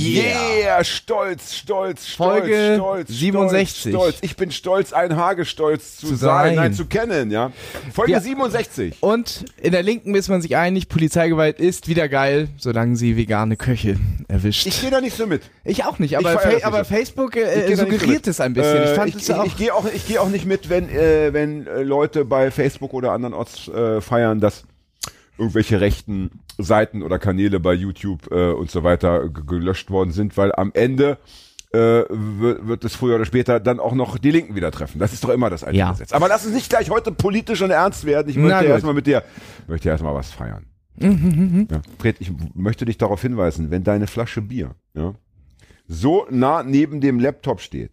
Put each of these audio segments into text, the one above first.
Yeah, stolz, stolz, stolz, Folge stolz, 67. Stolz. Ich bin stolz, ein Hagestolz zu, Zu sein, sein. nein, zu kennen, ja. Folge Ja. 67. Und in der Linken ist man sich einig, Polizeigewalt ist wieder geil, solange sie vegane Köche erwischt. Ich gehe da nicht so mit. Ich auch nicht, aber, Fa aber so. Facebook Ich äh, geh so suggeriert mit. es ein bisschen. ich Äh, fand ich, es ich, auch. ich gehe auch, ich gehe auch nicht mit, wenn, äh, wenn Leute bei Facebook oder andernorts äh, feiern, dass irgendwelche rechten Seiten oder Kanäle bei YouTube äh, und so weiter gelöscht worden sind, weil am Ende äh, wird, wird es früher oder später dann auch noch die Linken wieder treffen. Das ist doch immer das alte Ja. Gesetz. Aber lass uns nicht gleich heute politisch und ernst werden. Ich möchte gut. erstmal mit dir, möchte erstmal was feiern. Ja. Fred, ich möchte dich darauf hinweisen, wenn deine Flasche Bier ja, so nah neben dem Laptop steht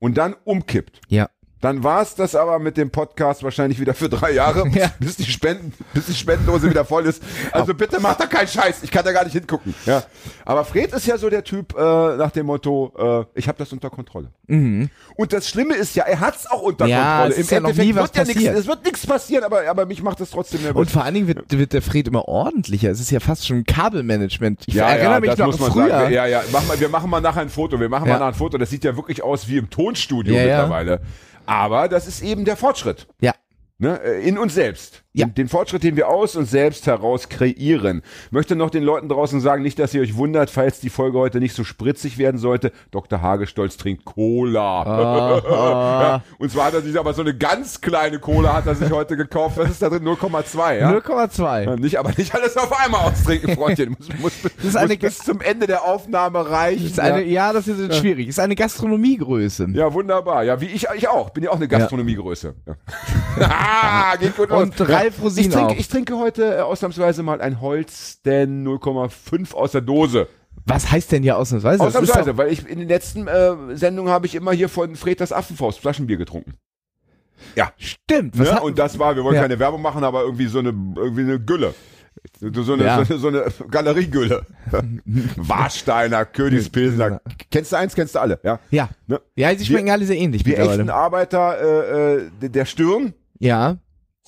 und dann umkippt, ja. Dann war es das aber mit dem Podcast wahrscheinlich wieder für drei Jahre, Ja. bis die Spenden, bis die Spendendose wieder voll ist. Also bitte macht da keinen Scheiß, ich kann da gar nicht hingucken. Ja. Aber Fred ist ja so der Typ äh, nach dem Motto, äh, ich habe das unter Kontrolle. Und das Schlimme ist ja, er hat's auch unter Mhm. Ja, Kontrolle. es ist ja was wird ja nichts, es wird nichts passieren, aber, aber mich macht das trotzdem nervös. Und vor allen Dingen wird, wird der Fred immer ordentlicher. Es ist ja fast schon Kabelmanagement. Ich Ja, erinnere ja, mich das noch muss man früher. sagen. Ja, ja, mach mal, wir machen mal nachher ein Foto. Wir machen mal nachher ein Foto. Das sieht ja wirklich aus wie im Tonstudio Ja, ja. mittlerweile. Aber das ist eben der Fortschritt. ja. Ne, äh, in uns selbst. Ja. Den, den Fortschritt, den wir aus uns selbst heraus kreieren. Möchte noch den Leuten draußen sagen, nicht, dass ihr euch wundert, falls die Folge heute nicht so spritzig werden sollte. Dr. Hagestolz trinkt Cola. ja, und zwar hat er sich aber so eine ganz kleine Cola hat er sich heute gekauft. Das ist da drin 0,2, ja? 0,2. Ja, Nicht, aber nicht alles auf einmal austrinken, Freundchen. Muss, muss, ist muss bis zum Ende der Aufnahme reichen. Ist eine, ja. das ist schwierig. Ist eine Gastronomiegröße. ja, wunderbar. Ja, wie ich, ich auch. Bin ja auch eine Gastronomiegröße. Ja. ah, geht gut los. Und Ralf ich trinke, ich trinke heute äh, ausnahmsweise mal ein Holsten 0,5 aus der Dose. Was heißt denn hier ausnahmsweise? Ausnahmsweise, weil ich in den letzten äh, Sendungen habe ich immer hier von Fred das Affenfaust Flaschenbier getrunken. Ja. Stimmt. Ne? hat, Und das war, wir wollen Ja. keine Werbung machen, aber irgendwie so eine, irgendwie eine Gülle. So eine, Ja. so eine, so eine Galeriegülle. Warsteiner, Königspilsner. Kennst du eins, kennst du alle, ja? ja. Ne? Ja, sie schmecken Wir- alle sehr ähnlich Die echten Arbeiter äh, äh, der- der Stirn. Ja.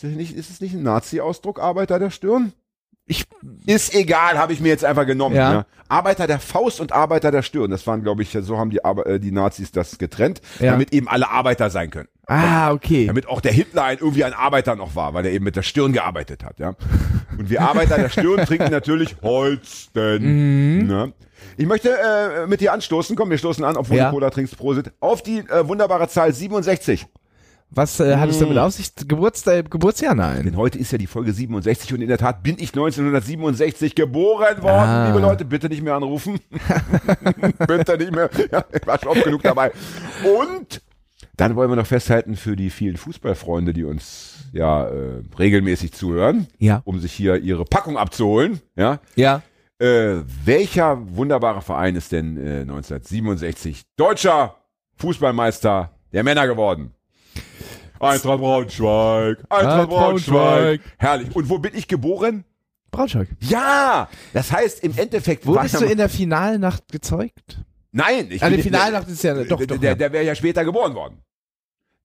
Ist es nicht, ist es nicht ein Nazi-Ausdruck, Arbeiter der Stirn? Ich, ist egal, habe ich mir jetzt einfach genommen. Ja. Ja. Arbeiter der Faust und Arbeiter der Stirn. Das waren, glaube ich, so haben die, Arbe- äh, die Nazis das getrennt, Ja. damit eben alle Arbeiter sein können. Ah, okay. Damit auch der Hitler ein, irgendwie ein Arbeiter noch war, weil er eben mit der Stirn gearbeitet hat. Ja. Und wir Arbeiter der Stirn trinken natürlich Holsten. Ne? Ich möchte äh, mit dir anstoßen. Komm, wir stoßen an, obwohl Ja. du Cola trinkst. Prosit. Auf die äh, wunderbare Zahl 67. Was äh, hat es damit auf sich? Geburtstag, Geburtsjahr? Nein. Denn heute ist ja die Folge 67 und in der Tat bin ich 1967 geboren worden. Ah. Liebe Leute, bitte nicht mehr anrufen. bitte nicht mehr. Ja, ich war schon oft genug dabei. Und dann wollen wir noch festhalten für die vielen Fußballfreunde, die uns ja äh, regelmäßig zuhören, Ja. um sich hier ihre Packung abzuholen. Ja. Ja. Äh, welcher wunderbare Verein ist denn äh, 1967 deutscher Fußballmeister der Männer geworden? Eintracht Braunschweig, Eintracht Braunschweig. Herrlich. Und wo bin ich geboren? Braunschweig. Ja! Das heißt, im Endeffekt Wurdest du in der Finalnacht gezeugt? Nein, ich Ah, bin- die Finalnacht ist ja doch, der, doch. der, der wäre ja später geboren worden.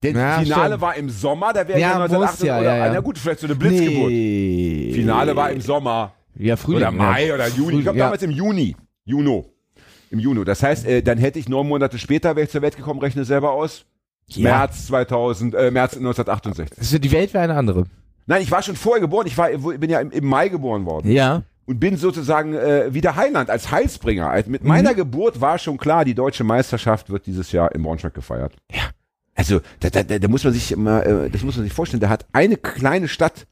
Denn Ja, Finale stimmt. war im Sommer, da wäre Ja, ja, muss 1918 ja, oder, ja, ja. na gut, vielleicht so eine Blitzgeburt. Nee. Finale war im Sommer. Ja, Frühling. Oder Mai ja. oder Juni. Frühling, Ich glaube damals im Juni. Juno. Im Juni. Das heißt, äh, dann hätte ich neun Monate später, wäre ich zur Welt gekommen, rechne selber aus. Ja. März 2000, äh, März 1968. Also die Welt wäre eine andere. Nein, ich war schon vorher geboren. Ich war, bin ja im, im Mai geboren worden. Ja. Und bin sozusagen äh, wie der Heiland als Heilsbringer. Als, mit meiner Mhm. Geburt war schon klar, die deutsche Meisterschaft wird dieses Jahr in Braunschweig gefeiert. Ja. Also, da, da, da, muss man sich immer, äh, das muss man sich vorstellen, da hat eine kleine Stadt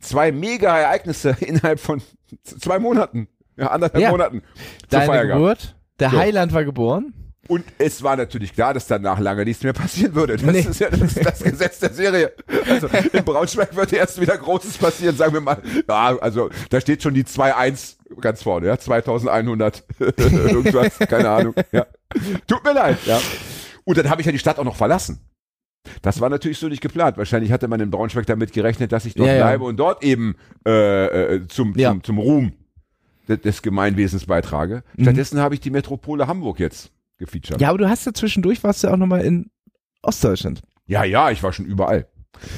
zwei Mega-Ereignisse innerhalb von zwei Monaten, ja, anderthalb Ja. Monaten Deine. Geburt. Der So. Heiland war geboren. Und es war natürlich klar, dass danach lange nichts mehr passieren würde. Das Nee. ist ja das, das Gesetz der Serie. Also in Braunschweig wird erst wieder Großes passieren, sagen wir mal. Ja, also da steht schon die 2-1 ganz vorne, ja, 2100 irgendwas, keine Ahnung. Ja. Tut mir leid, ja. Und dann habe ich ja die Stadt auch noch verlassen. Das war natürlich so nicht geplant. Wahrscheinlich hatte man in Braunschweig damit gerechnet, dass ich dort Ja, ja. bleibe und dort eben äh, äh, zum, Ja. zum, zum Ruhm de- des Gemeinwesens beitrage. Stattdessen habe ich die Metropole Hamburg jetzt gefeatured. Ja, aber du hast ja zwischendurch, warst du ja auch nochmal in Ostdeutschland. Ja, ja, ich war schon überall.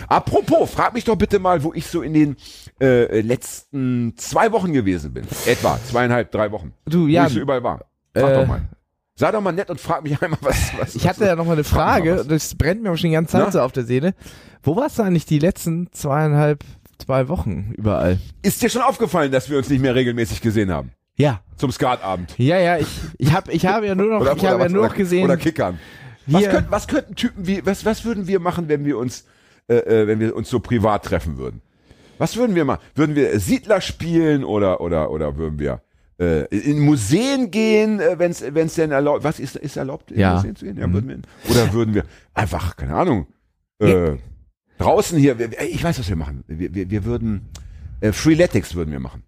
Apropos, frag mich doch bitte mal, wo ich so in den äh, letzten zwei Wochen gewesen bin. Etwa zweieinhalb, drei Wochen. Du, Wo ja, ich so überall war. Sag äh, doch mal. Sei doch mal nett und frag mich einmal, was. was ich hatte ja nochmal eine Frag mich mal Frage, das brennt mir auch schon die ganze Zeit Na? so auf der Seele. Wo warst du eigentlich die letzten zweieinhalb, zwei Wochen überall? Ist dir schon aufgefallen, dass wir uns nicht mehr regelmäßig gesehen haben? Ja. Zum Skatabend. Ja, ja, ich, ich habe ich habe ja nur noch, ich habe ja was, nur noch oder, gesehen, Oder Kickern. Was, könnt, was könnten Typen wie, was, was würden wir machen, wenn wir uns, äh, äh, wenn wir uns so privat treffen würden? Was würden wir machen? Würden wir Siedler spielen oder, oder, oder würden wir äh, in Museen gehen, äh, wenn es denn erlaubt, was ist, ist erlaubt, in Ja. Museen zu gehen? Ja, Mhm. würden wir, oder würden wir einfach, keine Ahnung, äh, draußen hier, ich weiß, was wir machen. Wir, wir, wir würden, äh, Freeletics würden wir machen.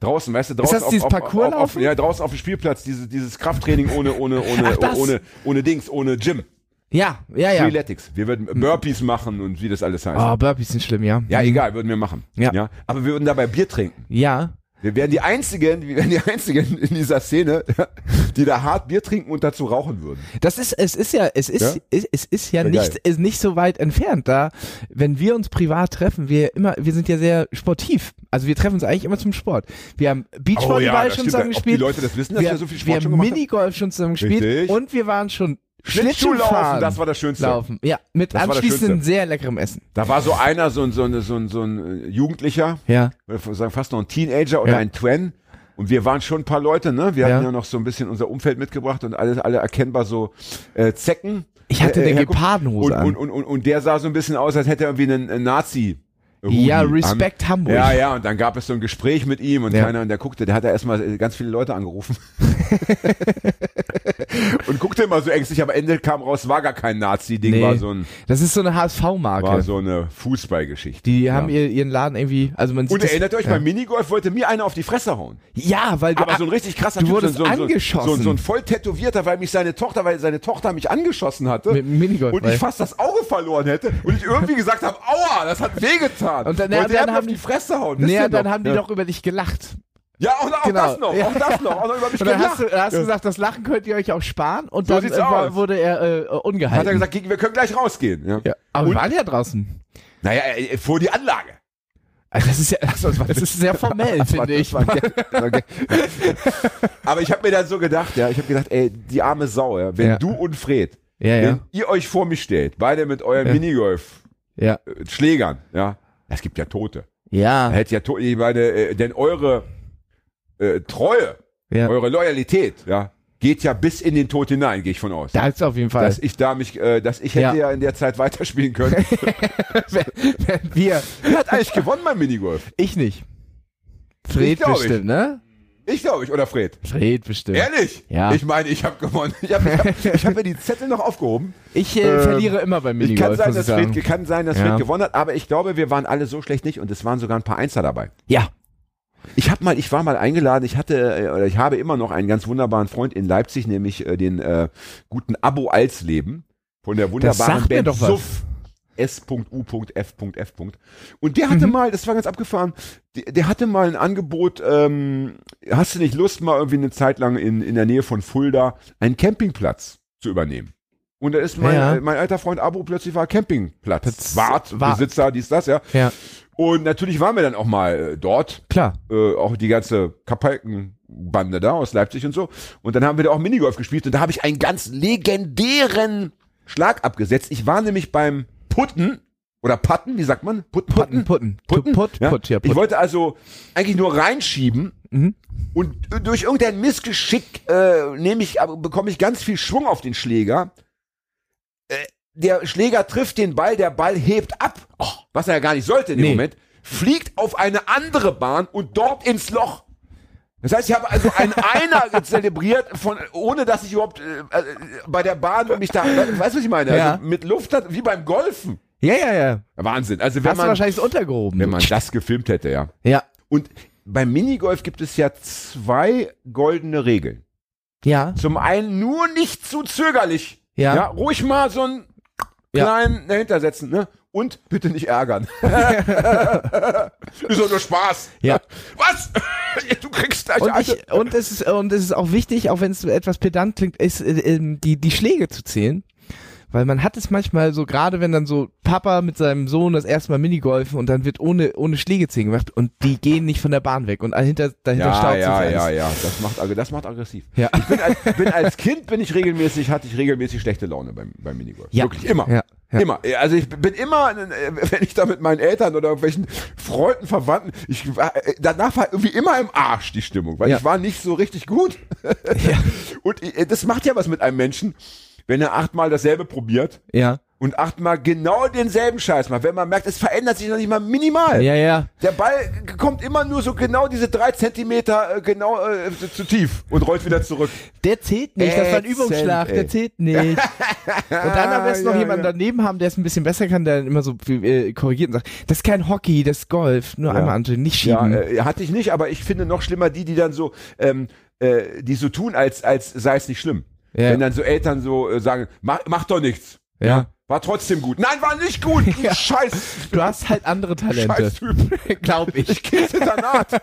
Draußen, weißt du, draußen das dieses auf, auf, auf, auf, Parkourlaufen? ja, draußen auf dem Spielplatz, diese, dieses Krafttraining ohne, ohne, ohne, Ach, das. ohne, ohne Dings, ohne Gym. ja, ja, ja. Freeletics. Wir würden Burpees machen und wie das alles heißt. Oh, Burpees sind schlimm, ja. Ja, egal, würden wir machen. Ja. Aber wir würden dabei Bier trinken. Ja, Wir wären die einzigen, wir wären die einzigen in dieser Szene, die da hart Bier trinken und dazu rauchen würden. Das ist, es ist ja, es ist, Ja? es, es ist ja Ja, nicht, geil. ist nicht so weit entfernt. Da, wenn wir uns privat treffen, wir immer, wir sind ja sehr sportiv. Also wir treffen uns eigentlich immer zum Sport. Wir haben Beachvolleyball das schon stimmt. zusammen Ob gespielt. die Leute das wissen, dass wir, so viel wir Sport schon haben gemacht haben? Minigolf schon zusammen gespielt Richtig. und wir waren schon Schlittschuhlaufen, das war das Schönste. Laufen. Ja, mit Das Schönste. sehr leckerem Essen. Da war so einer, so ein, so ein, so ein, so ein äh, Jugendlicher, Ja. sagen fast noch ein Teenager oder Ja. ein Twen. Und wir waren schon ein paar Leute, ne? Wir Ja. hatten ja noch so ein bisschen unser Umfeld mitgebracht und alle, alle erkennbar so äh, Zecken. Ich hatte Äh, eine äh, Gepardenhose und, an. und, und, und, und der sah so ein bisschen aus, als hätte er irgendwie einen, einen Nazi. Hoodie ja, an. Respekt Hamburg. Ja, ja, und dann gab es so ein Gespräch mit ihm und Ja. keiner, und der guckte, der hat ja erstmal ganz viele Leute angerufen. und guckte immer so ängstlich, aber Ende kam raus, war gar kein Nazi-Ding, Nee. war so ein, Das ist so eine HSV-Marke. war so eine Fußballgeschichte. Die haben ja. ihr, ihren Laden irgendwie, also man sieht Und das- erinnert ihr euch, ja. beim Minigolf wollte mir einer auf die Fresse hauen. Ja, weil du, Aber so ein richtig krasser du Typ, wurdest so, so, so, angeschossen. So, so ein voll tätowierter, weil mich seine Tochter, weil seine Tochter mich angeschossen hatte. Mit Minigolf, und ich fast das Auge verloren hätte und ich irgendwie gesagt habe, aua, das hat wehgetan. Und dann- ja, dann haben die Fresse hauen. Nee, ihr dann haben die ja. doch über dich gelacht. Ja, auch, auch Genau. das noch, Ja. auch das noch, auch noch über mich Und dann hast gelacht. du, hast du Ja. gesagt, das Lachen könnt ihr euch auch sparen und So dann äh, wurde er äh, ungehalten. Hat er gesagt, wir können gleich rausgehen. Ja. ja. Aber wir Und- waren ja draußen. Naja, äh, vor die Anlage. Also das ist ja, das ist sehr formell, Das finde ich. das. Das. Aber ich habe mir dann so gedacht, ja, ich habe gedacht, ey, die arme Sau, ja, wenn Ja. du und Fred, Ja, ja, wenn ihr euch vor mich stellt, beide mit euren Ja. Minigolf ja. äh, Schlägern, ja, es gibt ja Tote. Ja, Hätte ja Tote, ich meine, äh, denn eure äh, Treue, ja. eure Loyalität, ja, geht ja bis in den Tod hinein, gehe ich von aus. Da ist auf jeden Fall. dass ich da mich, äh, dass ich hätte Ja. ja. in der Zeit weiterspielen können. wir, Wer hat eigentlich gewonnen beim Minigolf? ich nicht. Fred ich. bestimmt, ne? Ich glaube ich, oder Fred. Fred bestimmt. Ehrlich? Ja. Ich meine, ich habe gewonnen. Ich habe ich hab, ich hab mir die Zettel noch aufgehoben. Ich äh, Ähm, verliere immer beim Ich Minigolf, kann sein, ich dass Fred, sagen. kann sein, dass Ja. Fred gewonnen hat, aber ich glaube, wir waren alle so schlecht nicht und es waren sogar ein paar Einser dabei. Ja. Ich habe mal, ich war mal eingeladen, ich hatte, äh, oder ich habe immer noch einen ganz wunderbaren Freund in Leipzig, nämlich äh, den äh, guten Abo Alsleben von der wunderbaren sagt mir Band doch was. Suff. S.U.F.F. Und der hatte Mhm. mal, das war ganz abgefahren, der, der hatte mal ein Angebot, ähm, hast du nicht Lust, mal irgendwie eine Zeit lang in, in der Nähe von Fulda einen Campingplatz zu übernehmen? Und da ist mein, Ja. äh, mein alter Freund Abo plötzlich war Campingplatz. Platz- Wart, Wart. Besitzer, dies, das, ja. Ja, Und natürlich waren wir dann auch mal äh, dort klar. äh, auch die ganze Kapalkenbande da aus Leipzig und so. Und dann haben wir da auch Minigolf gespielt und da habe ich einen ganz legendären Schlag abgesetzt. Ich war nämlich beim Putten oder Patten, wie sagt man? Putten, Putten, Putten. Putten? Put, ja? Put, ja, Ich wollte also eigentlich nur reinschieben Mhm. und durch irgendein Missgeschick äh, nehme ich, bekomme ich ganz viel Schwung auf den Schläger. Äh, der Schläger trifft den Ball, der Ball hebt ab, oh, was er ja gar nicht sollte in dem Nee. Moment, fliegt auf eine andere Bahn und dort ins Loch. Das heißt, ich habe also einen Einer zelebriert, von, ohne dass ich überhaupt äh, äh, bei der Bahn mich da, weißt du, was ich meine? Ja. Also mit Luft hat, wie beim Golfen. Ja, ja, ja. Wahnsinn. Also wenn Hast du man, wahrscheinlich so untergehoben. wenn man das gefilmt hätte, ja. ja. Und beim Minigolf gibt es ja zwei goldene Regeln. Ja. Zum einen nur nicht zu zögerlich. Ja. Ja, ruhig mal so ein Ja. klein dahinter setzen, ne? Und bitte nicht ärgern. ist doch nur Spaß. Ja. Was? du kriegst gleich Und, ich, und, es ist, und es ist auch wichtig, auch wenn es etwas pedant klingt, ist, äh, ähm, die, die Schläge zu zählen. Weil man hat es manchmal so, gerade wenn dann so Papa mit seinem Sohn das erste Mal Minigolfen und dann wird ohne, ohne Schläge zählen gemacht und die gehen nicht von der Bahn weg und dahinter, dahinter ja, staut sich ja, ja, ja, das macht, ag- das macht aggressiv. Ja. Ich bin als, bin als Kind bin ich regelmäßig, hatte ich regelmäßig schlechte Laune beim, beim Minigolf. Ja. Wirklich immer. Ja, ja. Immer. Also ich bin immer, wenn ich da mit meinen Eltern oder irgendwelchen Freunden, Verwandten, ich war, äh, danach war irgendwie immer im Arsch die Stimmung, weil Ja. ich war nicht so richtig gut. Ja. Und äh, das macht ja was mit einem Menschen, wenn er achtmal dasselbe probiert Ja. Und achtmal genau denselben Scheiß macht. Wenn man merkt, es verändert sich noch nicht mal minimal. Ja, ja. Der Ball kommt immer nur so genau diese drei Zentimeter äh, genau äh, zu, tief und rollt wieder zurück. Der zählt nicht, das war ein Übungsschlag, ey. der zählt nicht. Und dann am besten noch Ja, jemanden ja. daneben haben, der es ein bisschen besser kann, der dann immer so äh, korrigiert und sagt, das ist kein Hockey, das ist Golf, nur einmal andrehen, nicht Ja, schieben. äh, hatte ich nicht, aber ich finde noch schlimmer die, die dann so, ähm, äh, die so tun, als, als sei es nicht schlimm. Ja. Wenn dann so Eltern so äh, sagen, mach, mach doch nichts. Ja. War trotzdem gut. Nein, war nicht gut. Du Ja. Scheiß, Du hast halt andere Talente, Scheiß-Typ. glaub ich. Ins Internat.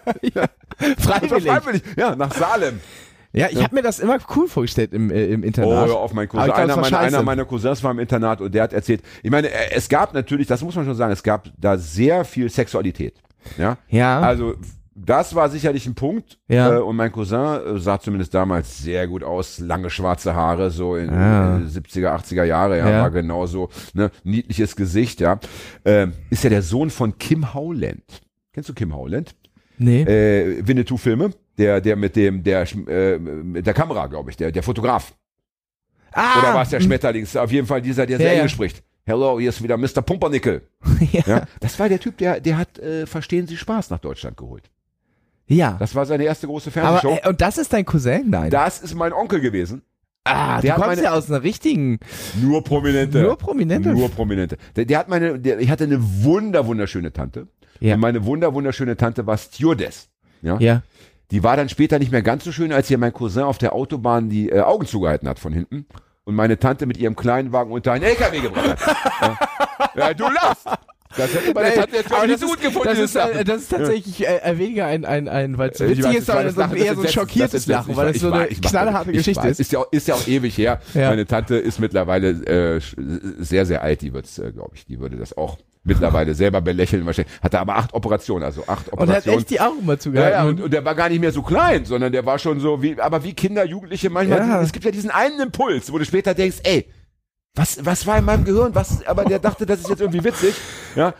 Freiwillig. Freiwillig. Ja, nach Salem. Ja, ich habe mir das immer cool vorgestellt im, äh, im Oh, Internat. hör auf, mein Cousin. Einer, meiner, einer meiner Cousins war im Internat und der hat erzählt, ich meine, äh, es gab natürlich, das muss man schon sagen, es gab da sehr viel Sexualität. Ja. Ja. Also, das war sicherlich ein Punkt. Ja. Äh, und mein Cousin äh, sah zumindest damals sehr gut aus. Lange schwarze Haare, so in Ah. äh, 70er, 80er Jahre. Ja, Ja. war genauso, ne, niedliches Gesicht, ja. Ähm, ist ja der Sohn von Kim Howland. Kennst du Kim Howland? nee. Äh, Winnetou-Filme. Der, der mit dem, der, äh, mit der Kamera, glaube ich, der, der Fotograf. ah, Oder war es der Schmetterlings? Auf jeden Fall dieser, der Ja, sehr ja. Englisch spricht. Hello, hier ist wieder Mr. Pumpernickel. ja. Ja, das war der Typ, der, der hat äh, Verstehen Sie Spaß nach Deutschland geholt. Ja. Das war seine erste große Aber, Fernsehshow. äh, und das ist dein Cousin? Nein. das ist mein Onkel gewesen. ah, der du kommst meine- ja aus einer richtigen, Nur Prominente. nur Prominente. Nur Prominente. Der, der hat meine, der, ich hatte eine wunder, wunderschöne Tante. Ja. Und meine wunder, wunderschöne Tante war Stewardess. Ja. ja. Die war dann später nicht mehr ganz so schön, als ihr mein Cousin auf der Autobahn die äh, Augen zugehalten hat von hinten und meine Tante mit ihrem kleinen Wagen unter einen LKW gebracht hat. ja. ja, du lachst. Das hätte meine Tante jetzt Aber nicht so gut ist, gefunden. das ist, äh, das ist tatsächlich äh, äh, weniger ein, ein, ein weil es Ich witzig weiß, ist, weiß, das ist eher so ein jetzt- schockiertes jetzt- Lachen, weil das so eine knallharte ich Geschichte ist. Ist ja, auch, ist ja auch ewig her. Ja. Meine Tante ist mittlerweile äh, sehr, sehr alt. Die wird's, äh, glaube ich, die würde das auch mittlerweile selber belächeln. Wahrscheinlich. Hatte aber acht Operationen, also acht Und er hat Operationen. echt die Augen mal ja, zugehalten. ja, und, und der war gar nicht mehr so klein, sondern der war schon so wie, aber wie Kinder, Jugendliche manchmal. Ja. Es gibt ja diesen einen Impuls, wo du später denkst, ey, was, was war in meinem Gehirn? Was, aber der dachte, das ist jetzt irgendwie witzig. Ja.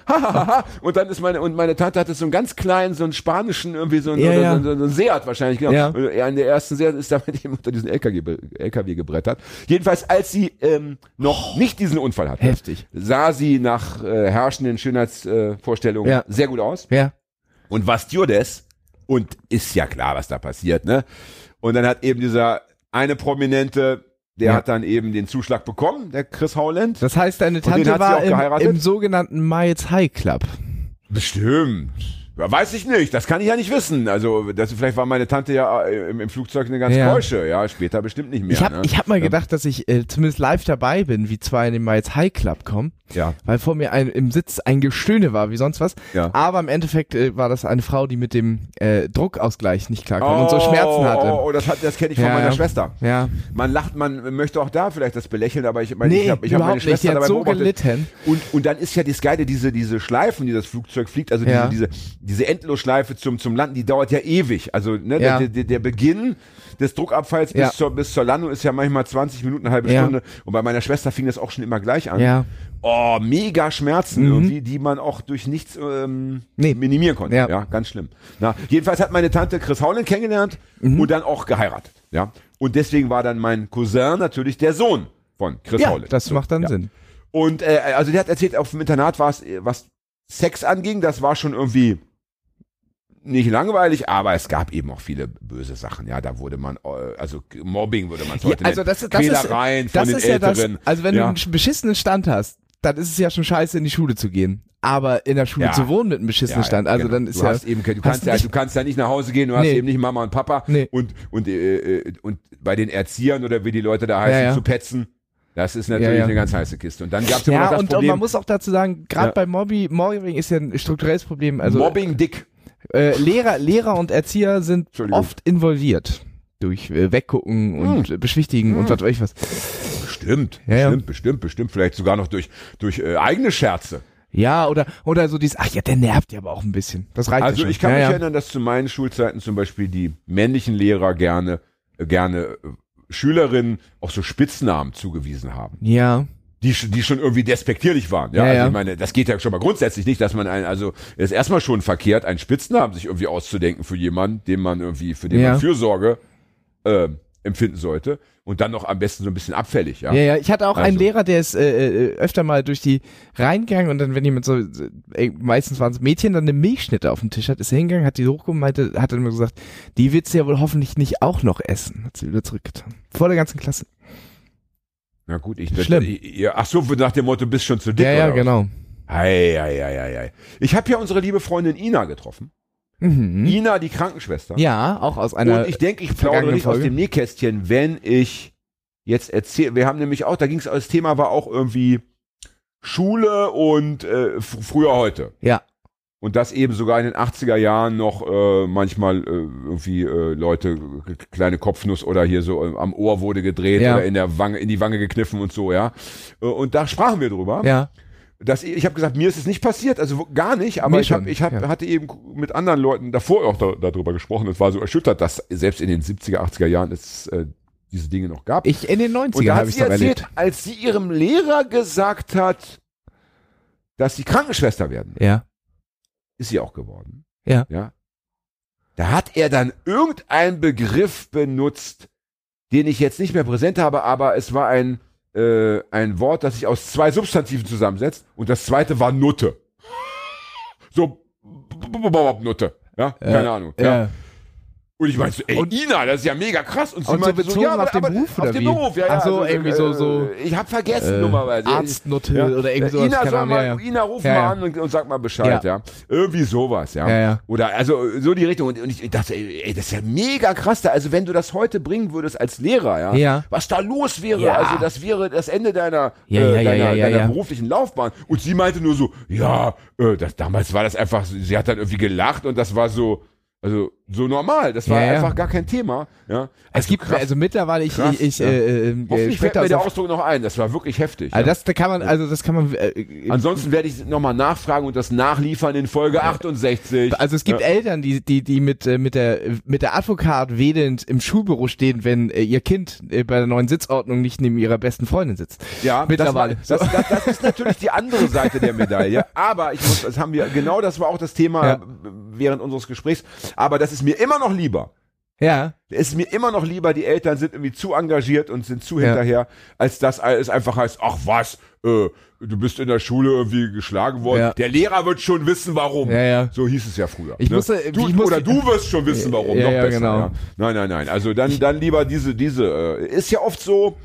Und dann ist meine, und meine Tante hatte so einen ganz kleinen, so einen spanischen, irgendwie so einen, Ja, ja. So, so, so einen Seat wahrscheinlich, genau. Ja. Und er in der ersten Seat ist da mit ihm unter diesen LKW, LKW gebrettert. Jedenfalls, als sie ähm, noch nicht diesen Unfall hatte, Heftig. sah sie nach äh, herrschenden Schönheitsvorstellungen äh, Ja. sehr gut aus Ja. und war Stewardess und ist ja klar, was da passiert, ne? Und dann hat eben dieser eine Prominente, der Ja. hat dann eben den Zuschlag bekommen, der Chris Howland. Das heißt, deine Tante war im, im sogenannten Miles High Club. Bestimmt. Ja, weiß ich nicht, das kann ich ja nicht wissen. Also, das, vielleicht war meine Tante ja äh, im, im Flugzeug eine ganz Ja. keusche, ja, später bestimmt nicht mehr. ich habe ne? ich hab mal Ja. gedacht, dass ich äh, zumindest live dabei bin, wie zwei in den Miles High Club kommen, Ja. weil vor mir ein, im Sitz ein Gestöhne war, wie sonst was. Ja. Aber im Endeffekt äh, war das eine Frau, die mit dem äh, Druckausgleich nicht klarkam und so Schmerzen hatte. Oh, oh, das, hat, das kenne ich von Ja, meiner. Schwester. Ja. Man lacht, man möchte auch da vielleicht das belächeln, aber ich meine, Nee, ich habe ich hab meine nicht. Schwester Die hat dabei so gelitten. Und, und dann ist ja das Geile, diese, diese Schleifen, die das Flugzeug fliegt, also diese, diese, diese Endlosschleife zum, zum Landen, die dauert ja ewig. Also ne, Ja. der, der, der Beginn des Druckabfalls Ja. bis, zur, bis zur Landung ist ja manchmal 20 Minuten, eine halbe Ja. Stunde. Und bei meiner Schwester fing das auch schon immer gleich an. Ja. Oh, mega Schmerzen Mhm. irgendwie, die man auch durch nichts ähm, Nee. minimieren konnte. Ja. Ja. ganz schlimm. Na, jedenfalls hat meine Tante Chris Howland kennengelernt Mhm. und dann auch geheiratet. Ja. Und deswegen war dann mein Cousin natürlich der Sohn von Chris Ja, Howland. das So, macht dann. Sinn. Und äh, also der hat erzählt, auf dem Internat war es, äh, was Sex anging, das war schon irgendwie nicht langweilig, aber es gab eben auch viele böse Sachen. Ja, da wurde man, äh, also Mobbing würde man es Ja, heute also nennen. das, ist- das ist, Quälereien von das den ist ja das, Älteren. also wenn ja. du einen beschissenen Stand hast, dann ist es ja schon scheiße, in die Schule zu gehen. Aber in der Schule Ja. zu wohnen mit einem beschissenen Stand, also genau. dann ist du ja, hast eben, du hast kannst ja, du kannst ja nicht nach Hause gehen, du hast Nee. eben nicht Mama und Papa Nee. und und äh, äh, und bei den Erziehern oder wie die Leute da heißen Ja, ja. zu petzen. Das ist natürlich Ja, ja. eine ganz heiße Kiste. Und dann gab es immer noch Ja, das und, und Problem, man muss auch dazu sagen, gerade Ja. bei Mobby, Mobbing ist ja ein strukturelles Problem. Also Mobbing dick. Äh, Lehrer, Lehrer und Erzieher sind oft involviert durch äh, Weggucken und äh, Beschwichtigen und was weiß ich was. Bestimmt, Ja, ja. bestimmt, bestimmt, bestimmt. Vielleicht sogar noch durch, durch äh, eigene Scherze. Ja, oder oder so dieses, ach ja, der nervt ja aber auch ein bisschen. Das reicht ja Also schon. ich kann ja, mich ja. erinnern, dass zu meinen Schulzeiten zum Beispiel die männlichen Lehrer gerne, äh, gerne äh, Schülerinnen auch so Spitznamen zugewiesen haben. Ja, die, sch- die schon irgendwie despektierlich waren. Ja, Ja, also ich meine, das geht ja schon mal grundsätzlich nicht, dass man ein, also es ist erstmal schon verkehrt, einen Spitznamen sich irgendwie auszudenken für jemanden, den man irgendwie, für den Ja. man Fürsorge äh, empfinden sollte. Und dann noch am besten so ein bisschen abfällig, ja. Ja, ja, ich hatte auch einen Also. Lehrer, der ist äh, äh, öfter mal durch die reingegangen und dann, wenn jemand so, äh, meistens waren es Mädchen, dann eine Milchschnitte auf dem Tisch hat, ist er hingegangen, hat die hochgehoben, meinte, hat dann immer gesagt, die willst du ja wohl hoffentlich nicht auch noch essen. Hat sie wieder zurückgetan. Vor der ganzen Klasse. Na gut, ich, Schlimm. ich ach so, nach dem Motto, bist schon zu dick. ja, ja, genau. Ei, ei, ei, ei, ei. Ich habe ja unsere liebe Freundin Ina getroffen. Mhm. Ina, die Krankenschwester. Ja, auch aus einer. Und ich denke, ich plaudere nicht aus dem Nähkästchen, wenn ich jetzt erzähle, wir haben nämlich auch, da ging es, das Thema war auch irgendwie Schule und äh, früher heute. ja, Und das eben sogar in den 80er Jahren noch äh, manchmal äh, irgendwie äh, Leute, kleine Kopfnuss oder hier so äh, am Ohr wurde gedreht Ja. oder in der Wange, in die Wange gekniffen und so, ja. Äh, Und da sprachen wir drüber. ja. Das, ich habe gesagt, mir ist es nicht passiert, also gar nicht, aber Mir ich, hab, schon, ich hab, ja. hatte eben mit anderen Leuten davor auch da, darüber gesprochen. Das war so erschüttert, dass selbst in den 70er, 80er Jahren es äh, diese Dinge noch gab. Ich in den Und 90er da habe ich erzählt, erlebt. als sie ihrem Lehrer gesagt hat, dass sie Krankenschwester werden. Ja. Ist sie auch geworden. Ja. Ja. Da hat er dann irgendeinen Begriff benutzt, den ich jetzt nicht mehr präsent habe, aber es war ein, äh, ein Wort, das sich aus zwei Substantiven zusammensetzt und das zweite war Nutte. So, Nutte. Ja, keine Ahnung. Ja. Ja. Und ich meinte, so, ey, Ina, das ist ja mega krass. Und sie Und so meinte bezogen aber- auf den aber- Beruf auf oder den wie? Beruf, ja, ja. Ach so, irgendwie so- so, äh, Ich habe vergessen, Äh, dummerweise. Arztnutte Ja. oder irgendwie sowas. Ina, soll mal, ja, ja. Ina, ruf Ja, mal ja. an und, und sag mal Bescheid, ja. Ja. Irgendwie sowas, ja. Ja, ja. Oder also so die Richtung. Und, und ich dachte, ey, ey, das ist ja mega krass da. Also wenn du das heute bringen würdest als Lehrer, ja, Ja. was da los wäre, Ja. also das wäre das Ende deiner, Ja, äh, ja, ja, deiner, ja, ja, deiner ja. beruflichen Laufbahn. Und sie meinte nur so, ja, äh, das, damals war das einfach, sie hat dann irgendwie gelacht und das war so, also so normal. Das war Ja, ja. einfach gar kein Thema. Ja. Es gibt krass. also mittlerweile ich Krass, ich, ich ja. äh, äh, Hoffentlich spreche fällt mir der Ausdruck noch ein. Das war wirklich heftig. also ja. das da kann man also das kann man äh, Ansonsten werde ich nochmal nachfragen und das nachliefern in Folge 68. Also es gibt. Eltern, die die die mit äh, mit der mit der Advokat wedelnd im Schulbüro stehen, wenn äh, ihr Kind äh, bei der neuen Sitzordnung nicht neben ihrer besten Freundin sitzt. Ja, mittlerweile. Das, war, das, das, das ist natürlich die andere Seite der Medaille. Aber ich muss, das haben wir, genau das war auch das Thema äh, während unseres Gesprächs. Aber das ist mir immer noch lieber. Ja, Es ist mir immer noch lieber, die Eltern sind irgendwie zu engagiert und sind zu Ja. hinterher, als dass es einfach heißt, ach was, äh, du bist in der Schule irgendwie geschlagen worden. Ja. Der Lehrer wird schon wissen, warum. Ja, ja. So hieß es ja früher. Ich ne? musste- du, ich musste- oder du wirst schon wissen, warum. Ja, Noch besser. genau. Nein, nein, nein. Also dann, dann lieber diese, diese. Äh, ist ja oft so,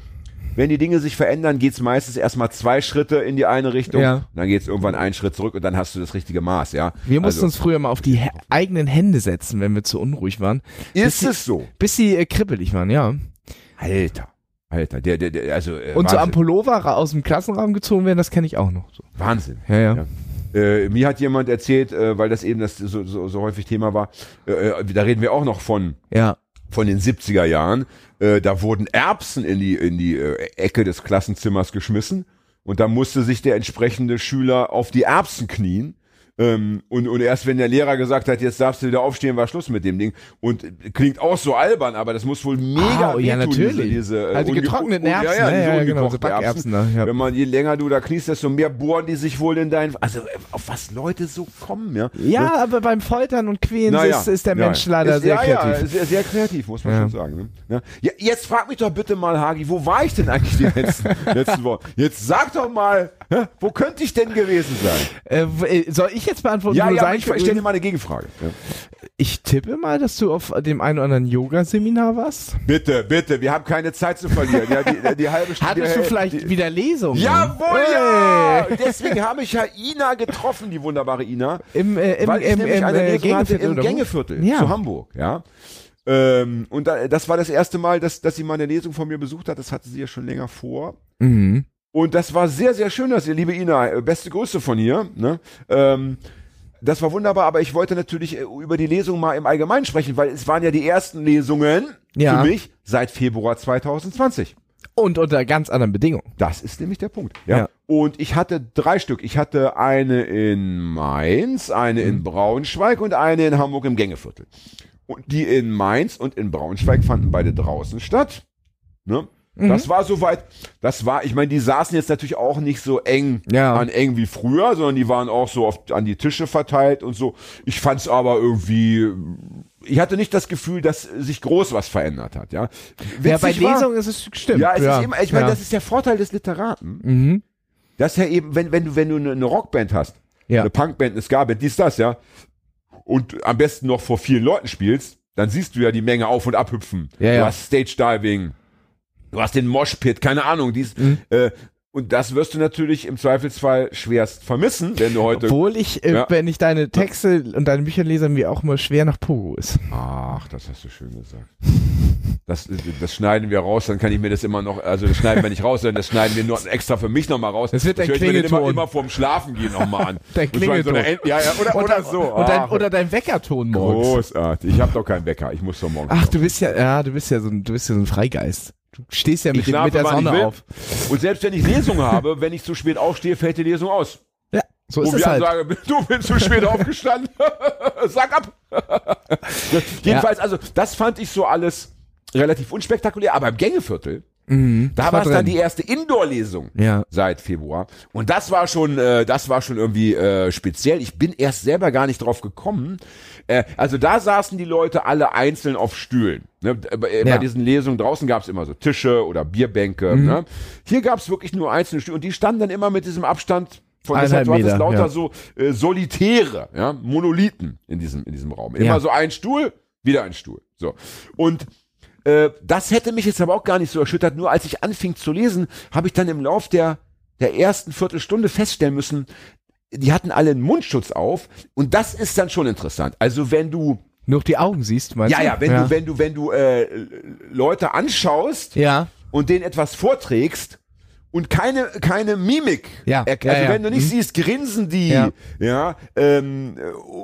wenn die Dinge sich verändern, geht's meistens erstmal zwei Schritte in die eine Richtung. Ja. Dann geht's irgendwann einen Schritt zurück und dann hast du das richtige Maß, ja. wir mussten also, uns früher mal auf die eigenen Hände setzen, wenn wir zu unruhig waren, Ist es so? bis sie äh, kribbelig waren, ja. Alter. Alter, der, der, der also äh, Und so am. Pullover aus dem Klassenraum gezogen werden, das kenne ich auch noch. So. Wahnsinn. Ja, ja. Ja. Äh, mir hat jemand erzählt, äh, weil das eben das so, so, so häufig Thema war, äh, äh, da reden wir auch noch von Ja. von den 70er Jahren. Äh, da wurden Erbsen in die in die äh, Ecke des Klassenzimmers geschmissen und da musste sich der entsprechende Schüler auf die Erbsen knien. Ähm, und, und erst wenn der Lehrer gesagt hat, jetzt darfst du wieder aufstehen, war Schluss mit dem Ding. Und klingt auch so albern, aber das muss wohl mega Ah, ja, wehtun, natürlich. Diese, diese, äh, Also getrockneten Erbsen, ja, ja, ne? diese Ja, ja, genau, so Backerbsen da, ja. Wenn man, je länger du da kniest, desto mehr bohren die sich wohl in dein, also äh, auf was Leute so kommen, ja. Ja, aber beim Foltern und Quälen Naja, ist, ist der ja. Mensch leider ist, sehr ja, kreativ. Ja, sehr, sehr kreativ, muss man Ja. schon sagen. Ne? Ja. Ja, jetzt frag mich doch bitte mal, Hagi, wo war ich denn eigentlich die letzten, letzten Wochen? Jetzt sag doch mal, hä, wo könnte ich denn gewesen sein? Äh, äh, soll ich jetzt beantworten? Ja, du ja, ich, ich stelle dir mal eine Gegenfrage. Ja. Ich tippe mal, dass du auf dem einen oder anderen Yoga-Seminar warst. Bitte, bitte, wir haben keine Zeit zu verlieren. Ja, die, die halbe Stunde. Hattest du vielleicht die, wieder Lesungen? Jawohl, ja! Deswegen habe ich ja Ina getroffen, die wunderbare Ina. Im, äh, im, weil ich im, nämlich im eine äh, Lesung hatte Gängeviertel, im? Gängeviertel Ja. zu Hamburg, ja. Ähm, und da, das war das erste Mal, dass, dass sie mal eine Lesung von mir besucht hat. Das hatte sie ja schon länger vor. Mhm. Und das war sehr, sehr schön, dass ihr, liebe Ina, äh, beste Grüße von hier. Ne? Ähm, das war wunderbar, aber ich wollte natürlich äh, über die Lesung mal im Allgemeinen sprechen, weil es waren ja die ersten Lesungen Ja. für mich seit Februar 2020. Und unter ganz anderen Bedingungen. Das ist nämlich der Punkt. Ja. Ja. Und ich hatte drei Stück. Ich hatte eine in Mainz, eine Mhm. in Braunschweig und eine in Hamburg im Gängeviertel. Und die in Mainz und in Braunschweig fanden beide draußen statt. Ne? Mhm. Das war soweit, das war, ich meine, die saßen jetzt natürlich auch nicht so eng Ja. an eng wie früher, sondern die waren auch so oft an die Tische verteilt und so. Ich fand es aber irgendwie, ich hatte nicht das Gefühl, dass sich groß was verändert hat. Ja, ja, bei Witzig war- Lesungen ist es stimmt. ja, es ist immer, ich meine, ja. das ist der Vorteil des Literaten. Mhm. Das ist ja eben, wenn, wenn du, wenn du eine, eine Rockband hast, Ja. eine Punkband, eine Ska-Band, dies, das, ja, und am besten noch vor vielen Leuten spielst, dann siehst du ja die Menge auf- und abhüpfen. Ja, du ja. hast Stage-Diving, du hast den Moshpit, keine Ahnung, dies, Mhm. äh, und das wirst du natürlich im Zweifelsfall schwerst vermissen, wenn du heute. Obwohl ich, äh, Ja. wenn ich deine Texte und deine Bücher lese, mir auch immer schwer nach Pogo ist. Ach, das hast du schön gesagt. Das, das schneiden wir raus, dann kann ich mir das immer noch, also das schneiden wir nicht raus, sondern das schneiden wir nur extra für mich nochmal raus. Das wird Das dein höre ich mir immer, Klingelton. immer vorm Schlafen gehen nochmal an. Dein in so Klingelton. End- ja, ja, oder, oder so. Und dein, oder dein Weckerton morgens. Großartig. Ich habe doch keinen Wecker. Ich muss doch morgen. Ach, du bist ja, ja, du bist ja so ein, du bist ja so ein Freigeist. Du stehst ja mit, dem, mit der Sonne auf. Und selbst wenn ich Lesung habe, wenn ich zu spät aufstehe, fällt die Lesung aus. Ja, so ist Wo es wir halt. sagen, du bist zu spät aufgestanden. Sag ab. Jedenfalls, also das fand ich so alles relativ unspektakulär. Aber im Gängeviertel, Mhm, da das war es dann die erste Indoor-Lesung. Ja. seit Februar. Und das war schon, äh, das war schon irgendwie äh, speziell. Ich bin erst selber gar nicht drauf gekommen. Äh, also da saßen die Leute alle einzeln auf Stühlen. Ne? Bei, bei Ja. diesen Lesungen draußen gab es immer so Tische oder Bierbänke. Mhm. Ne? Hier gab es wirklich nur einzelne Stühle und die standen dann immer mit diesem Abstand von deshalb war Meter, lauter ja. so äh, Solitäre, ja, Monolithen in diesem in diesem Raum. Immer so ein Stuhl, wieder ein Stuhl. So und äh, das hätte mich jetzt aber auch gar nicht so erschüttert. Nur als ich anfing zu lesen, habe ich dann im Lauf der, der ersten Viertelstunde feststellen müssen, die hatten alle einen Mundschutz auf. Und das ist dann schon interessant. Also wenn du, Nur die Augen siehst, meinst ja, du? ja, wenn du, wenn du, wenn du äh, Leute anschaust Ja. und denen etwas vorträgst und keine, keine Mimik. Ja, erk- ja, Also ja. wenn du nicht Mhm. siehst, grinsen die. Ja. Ja. ähm,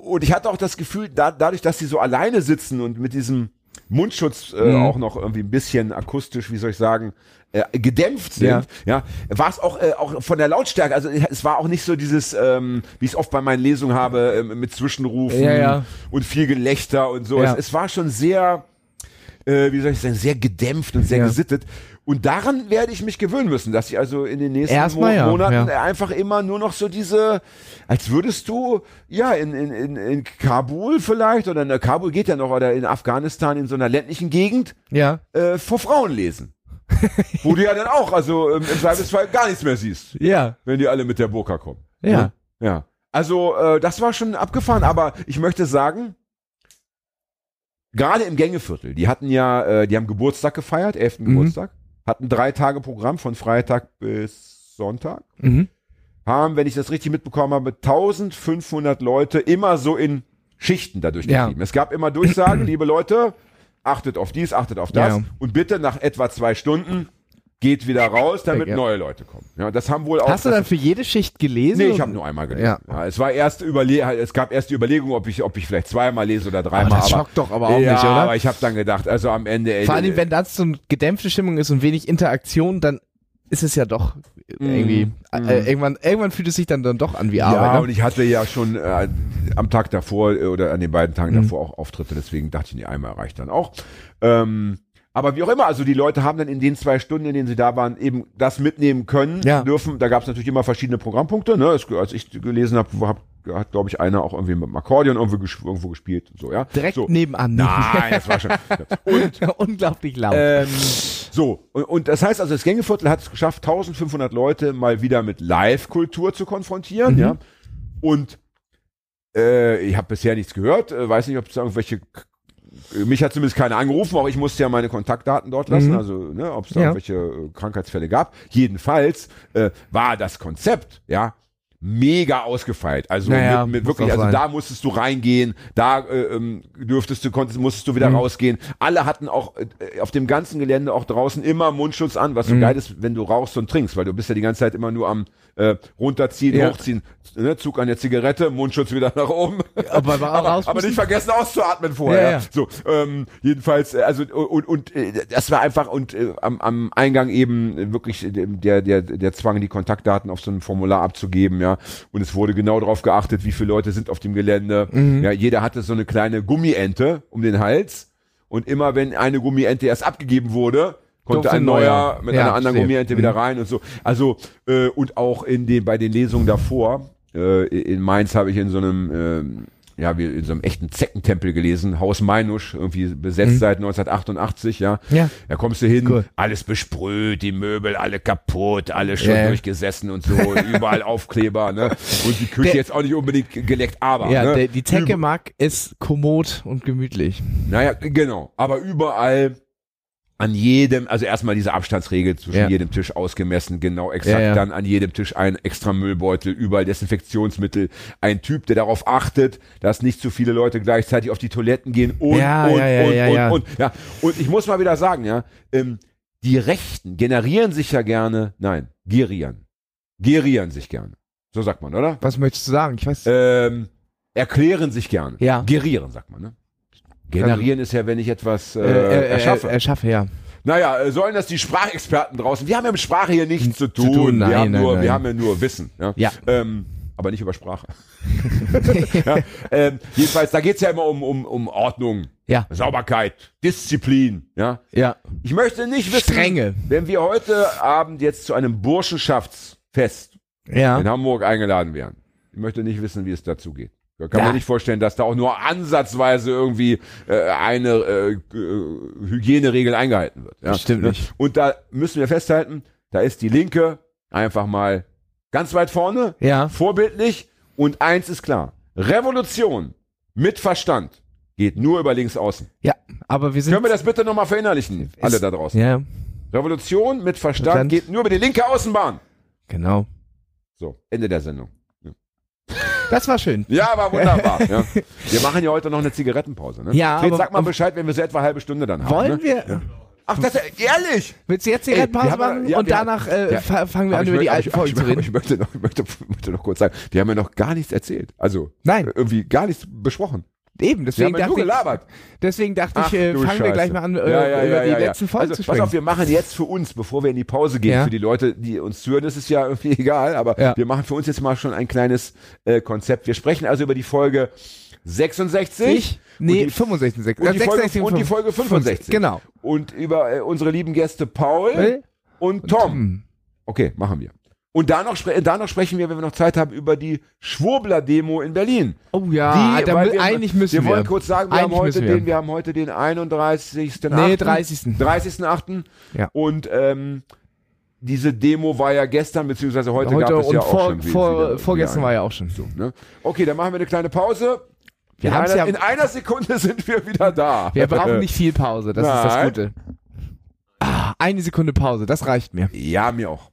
und ich hatte auch das Gefühl, da, dadurch, dass sie so alleine sitzen und mit diesem Mundschutz äh, Mhm. auch noch irgendwie ein bisschen akustisch, wie soll ich sagen, äh, gedämpft sind, Ja. ja, war es auch, äh, auch von der Lautstärke, also es war auch nicht so dieses, ähm, wie ich es oft bei meinen Lesungen habe, ähm, mit Zwischenrufen Ja, ja. und viel Gelächter und so. Es, es war schon sehr, äh, wie soll ich sagen, sehr gedämpft und sehr gesittet. Und daran werde ich mich gewöhnen müssen, dass ich also in den nächsten Erstmal ja, Monaten ja. einfach immer nur noch so diese, als würdest du, ja, in, in, in, in Kabul vielleicht, oder in Kabul geht ja noch, oder in Afghanistan in so einer ländlichen Gegend, Ja. äh, vor Frauen lesen. Wo du ja dann auch, also ähm, im Zweifelsfall gar nichts mehr siehst, Ja. wenn die alle mit der Burka kommen. Ja. Ja. Also, äh, das war schon abgefahren, aber ich möchte sagen, gerade im Gängeviertel, die hatten ja, äh, die haben Geburtstag gefeiert, 11. Mhm. Geburtstag, hatten drei Tage Programm von Freitag bis Sonntag, Mhm. haben, wenn ich das richtig mitbekommen habe, 1500 Leute immer so in Schichten dadurch Ja. getrieben. Es gab immer Durchsagen, liebe Leute, achtet auf dies, achtet auf das Ja. und bitte nach etwa zwei Stunden geht wieder raus, damit Ja. neue Leute kommen. Ja, das haben wohl auch. Hast du dann für jede Schicht gelesen? Nee, ich habe nur einmal gelesen. Ja. Ja. es war erst überle es gab erst die Überlegung, ob ich, ob ich vielleicht zweimal lese oder dreimal. Aber das aber, schockt doch aber auch ja, nicht, oder? aber ich habe dann gedacht, also am Ende. Ey, Vor allem, äh, wenn das so eine gedämpfte Stimmung ist und wenig Interaktion, dann ist es ja doch irgendwie, äh, irgendwann, irgendwann fühlt es sich dann, dann doch an wie ja, Arbeit. und Ne? ich hatte ja schon äh, am Tag davor äh, oder an den beiden Tagen Mhm. davor auch Auftritte, deswegen dachte ich, nee, einmal reicht dann auch. Ähm, aber wie auch immer, also die Leute haben dann in den zwei Stunden, in denen sie da waren, eben das mitnehmen können, Ja. dürfen. Da gab es natürlich immer verschiedene Programmpunkte. Ne? Es, als ich gelesen habe, hab, hat, glaube ich, einer auch irgendwie mit dem Akkordeon irgendwo, ges irgendwo gespielt. So, ja? Direkt so. nebenan. Nein, das war schon. Und Unglaublich laut. Ähm, so, und, und das heißt also, das Gängeviertel hat es geschafft, 1500 Leute mal wieder mit Live-Kultur zu konfrontieren, Mhm. ja. Und äh, ich habe bisher nichts gehört, äh, weiß nicht, ob es irgendwelche mich hat zumindest keiner angerufen, auch ich musste ja meine Kontaktdaten dort lassen, Mhm. also ne, ob es da Ja. irgendwelche äh, Krankheitsfälle gab. Jedenfalls äh, war das Konzept, ja, mega ausgefeilt. Also Naja, mit, mit wirklich, also sein. da musstest du reingehen, da äh, ähm, dürftest du, konntest, musstest du Mhm. wieder rausgehen. Alle hatten auch äh, auf dem ganzen Gelände auch draußen immer Mundschutz an, was so Mhm. geil ist, wenn du rauchst und trinkst, weil du bist ja die ganze Zeit immer nur am äh, runterziehen, Ja. hochziehen, ne? Zug an der Zigarette, Mundschutz wieder nach oben. Aber, aber, aber, aber nicht vergessen auszuatmen vorher. Ja, ja. So, ähm, jedenfalls, äh, also und, und äh, das war einfach und äh, am, am Eingang eben äh, wirklich der der der Zwang, die Kontaktdaten auf so einem Formular abzugeben, ja. Und es wurde genau darauf geachtet, wie viele Leute sind auf dem Gelände. Mhm. Ja, jeder hatte so eine kleine Gummiente um den Hals und immer wenn eine Gummiente erst abgegeben wurde konnte ein neuer mit Ja, einer anderen. Gummiente wieder rein und so. Also äh, und auch in den bei den Lesungen davor äh, in Mainz habe ich in so einem ähm, ja, wie in so einem echten Zeckentempel gelesen, Haus Meinusch, irgendwie besetzt seit 1988, ja. Mhm. Ja. Da kommst du hin, Cool. alles besprüht, die Möbel alle kaputt, alle schon ja. durchgesessen und so, überall Aufkleber, ne? Und die Küche Der- jetzt auch nicht unbedingt geleckt, aber, Ja, ne? der, die Zecke mag es kommod und gemütlich. Naja, genau. Aber überall an jedem, also erstmal diese Abstandsregel zwischen Ja. jedem Tisch ausgemessen, genau exakt, Ja, ja. dann an jedem Tisch ein extra Müllbeutel, überall Desinfektionsmittel, ein Typ, der darauf achtet, dass nicht zu viele Leute gleichzeitig auf die Toiletten gehen und, Ja, und, und, und, ja. und, ja. Und ich muss mal wieder sagen, ja, ähm, die Rechten generieren sich ja gerne, nein, gerieren. Gerieren sich gerne. So sagt man, oder? Was möchtest du sagen? Ich weiß. Ähm, erklären sich gerne. Ja. Gerieren, sagt man, ne? Generieren ist ja, wenn ich etwas äh, äh, äh, erschaffe. Äh, erschaffe, ja. naja, äh, sollen das die Sprachexperten draußen? Wir haben ja mit Sprache hier nichts zu tun. tun, nein, wir, haben nein, nur, nein. wir haben ja nur Wissen. Ja. Ja. Ähm, aber nicht über Sprache. ja, ähm, jedenfalls, da geht's ja immer um, um, um Ordnung, Ja. Sauberkeit, Disziplin. Ja. Ja. Ich möchte nicht wissen, Strenge. wenn wir heute Abend jetzt zu einem Burschenschaftsfest Ja. in Hamburg eingeladen wären. Ich möchte nicht wissen, wie es dazu geht. Da kann Ja. man nicht vorstellen, dass da auch nur ansatzweise irgendwie äh, eine äh, äh, Hygieneregel eingehalten wird. Ja? Stimmt nicht. Und da müssen wir festhalten, da ist die Linke einfach mal ganz weit vorne, Ja. vorbildlich. Und eins ist klar, Revolution mit Verstand geht nur über links außen. Ja. Aber wir sind. Können wir das bitte nochmal verinnerlichen, alle da draußen? Ja. Revolution mit Verstand Verstand. geht nur über die linke Außenbahn. Genau. So, Ende der Sendung. Das war schön. Ja, war wunderbar. ja. Wir machen ja heute noch eine Zigarettenpause. Ne? Ja, Fred, aber- sag mal Bescheid, wenn wir so etwa eine halbe Stunde dann haben. Wollen ne? wir. Ach, das ehrlich? Willst du jetzt ja- machen ja, und danach äh, ja. fa- fangen wir an, über die alten ich, Folgen zu reden? ich, möchte noch, ich möchte, möchte noch kurz sagen, wir haben ja noch gar nichts erzählt. Also Nein. irgendwie gar nichts besprochen. Eben, Wir deswegen haben ja nur dachte ich, gelabert. deswegen dachte Ach, ich, äh, fangen wir Scheiße. gleich mal an, äh, Ja, ja, über ja, die ja, ja. letzten Folgen also, zu Pass sprechen. auf, wir machen jetzt für uns, bevor wir in die Pause gehen, Ja. für die Leute, die uns zuhören, das ist ja irgendwie egal, aber Ja. wir machen für uns jetzt mal schon ein kleines äh, Konzept. Wir sprechen also über die Folge 66. ich? Nee, und die, 65. und die, Äh, Folge, 66, und die Folge 65. Genau. Und über äh, unsere lieben Gäste Paul Äh, und Tom. Hm. Okay, machen wir. Und da noch, spre da noch sprechen wir, wenn wir noch Zeit haben, über die Schwurbler-Demo in Berlin. Oh ja, Die, da, wir, eigentlich müssen wir. wir wollen kurz sagen, wir haben, heute wir. den, wir haben heute den 31. Nee, 30.. 30.8. Ja. Und ähm, diese Demo war ja gestern, beziehungsweise heute, Heute gab es ja auch vor, schon wie- vor, wieder- vorgestern wieder war ja auch schon. So, ne? Okay, dann machen wir eine kleine Pause. Wir in, einer, ja- in einer Sekunde sind wir wieder da. Wir brauchen nicht viel Pause, das ist das Nein. Gute. Ah, eine Sekunde Pause, das reicht mir. Ja, mir auch.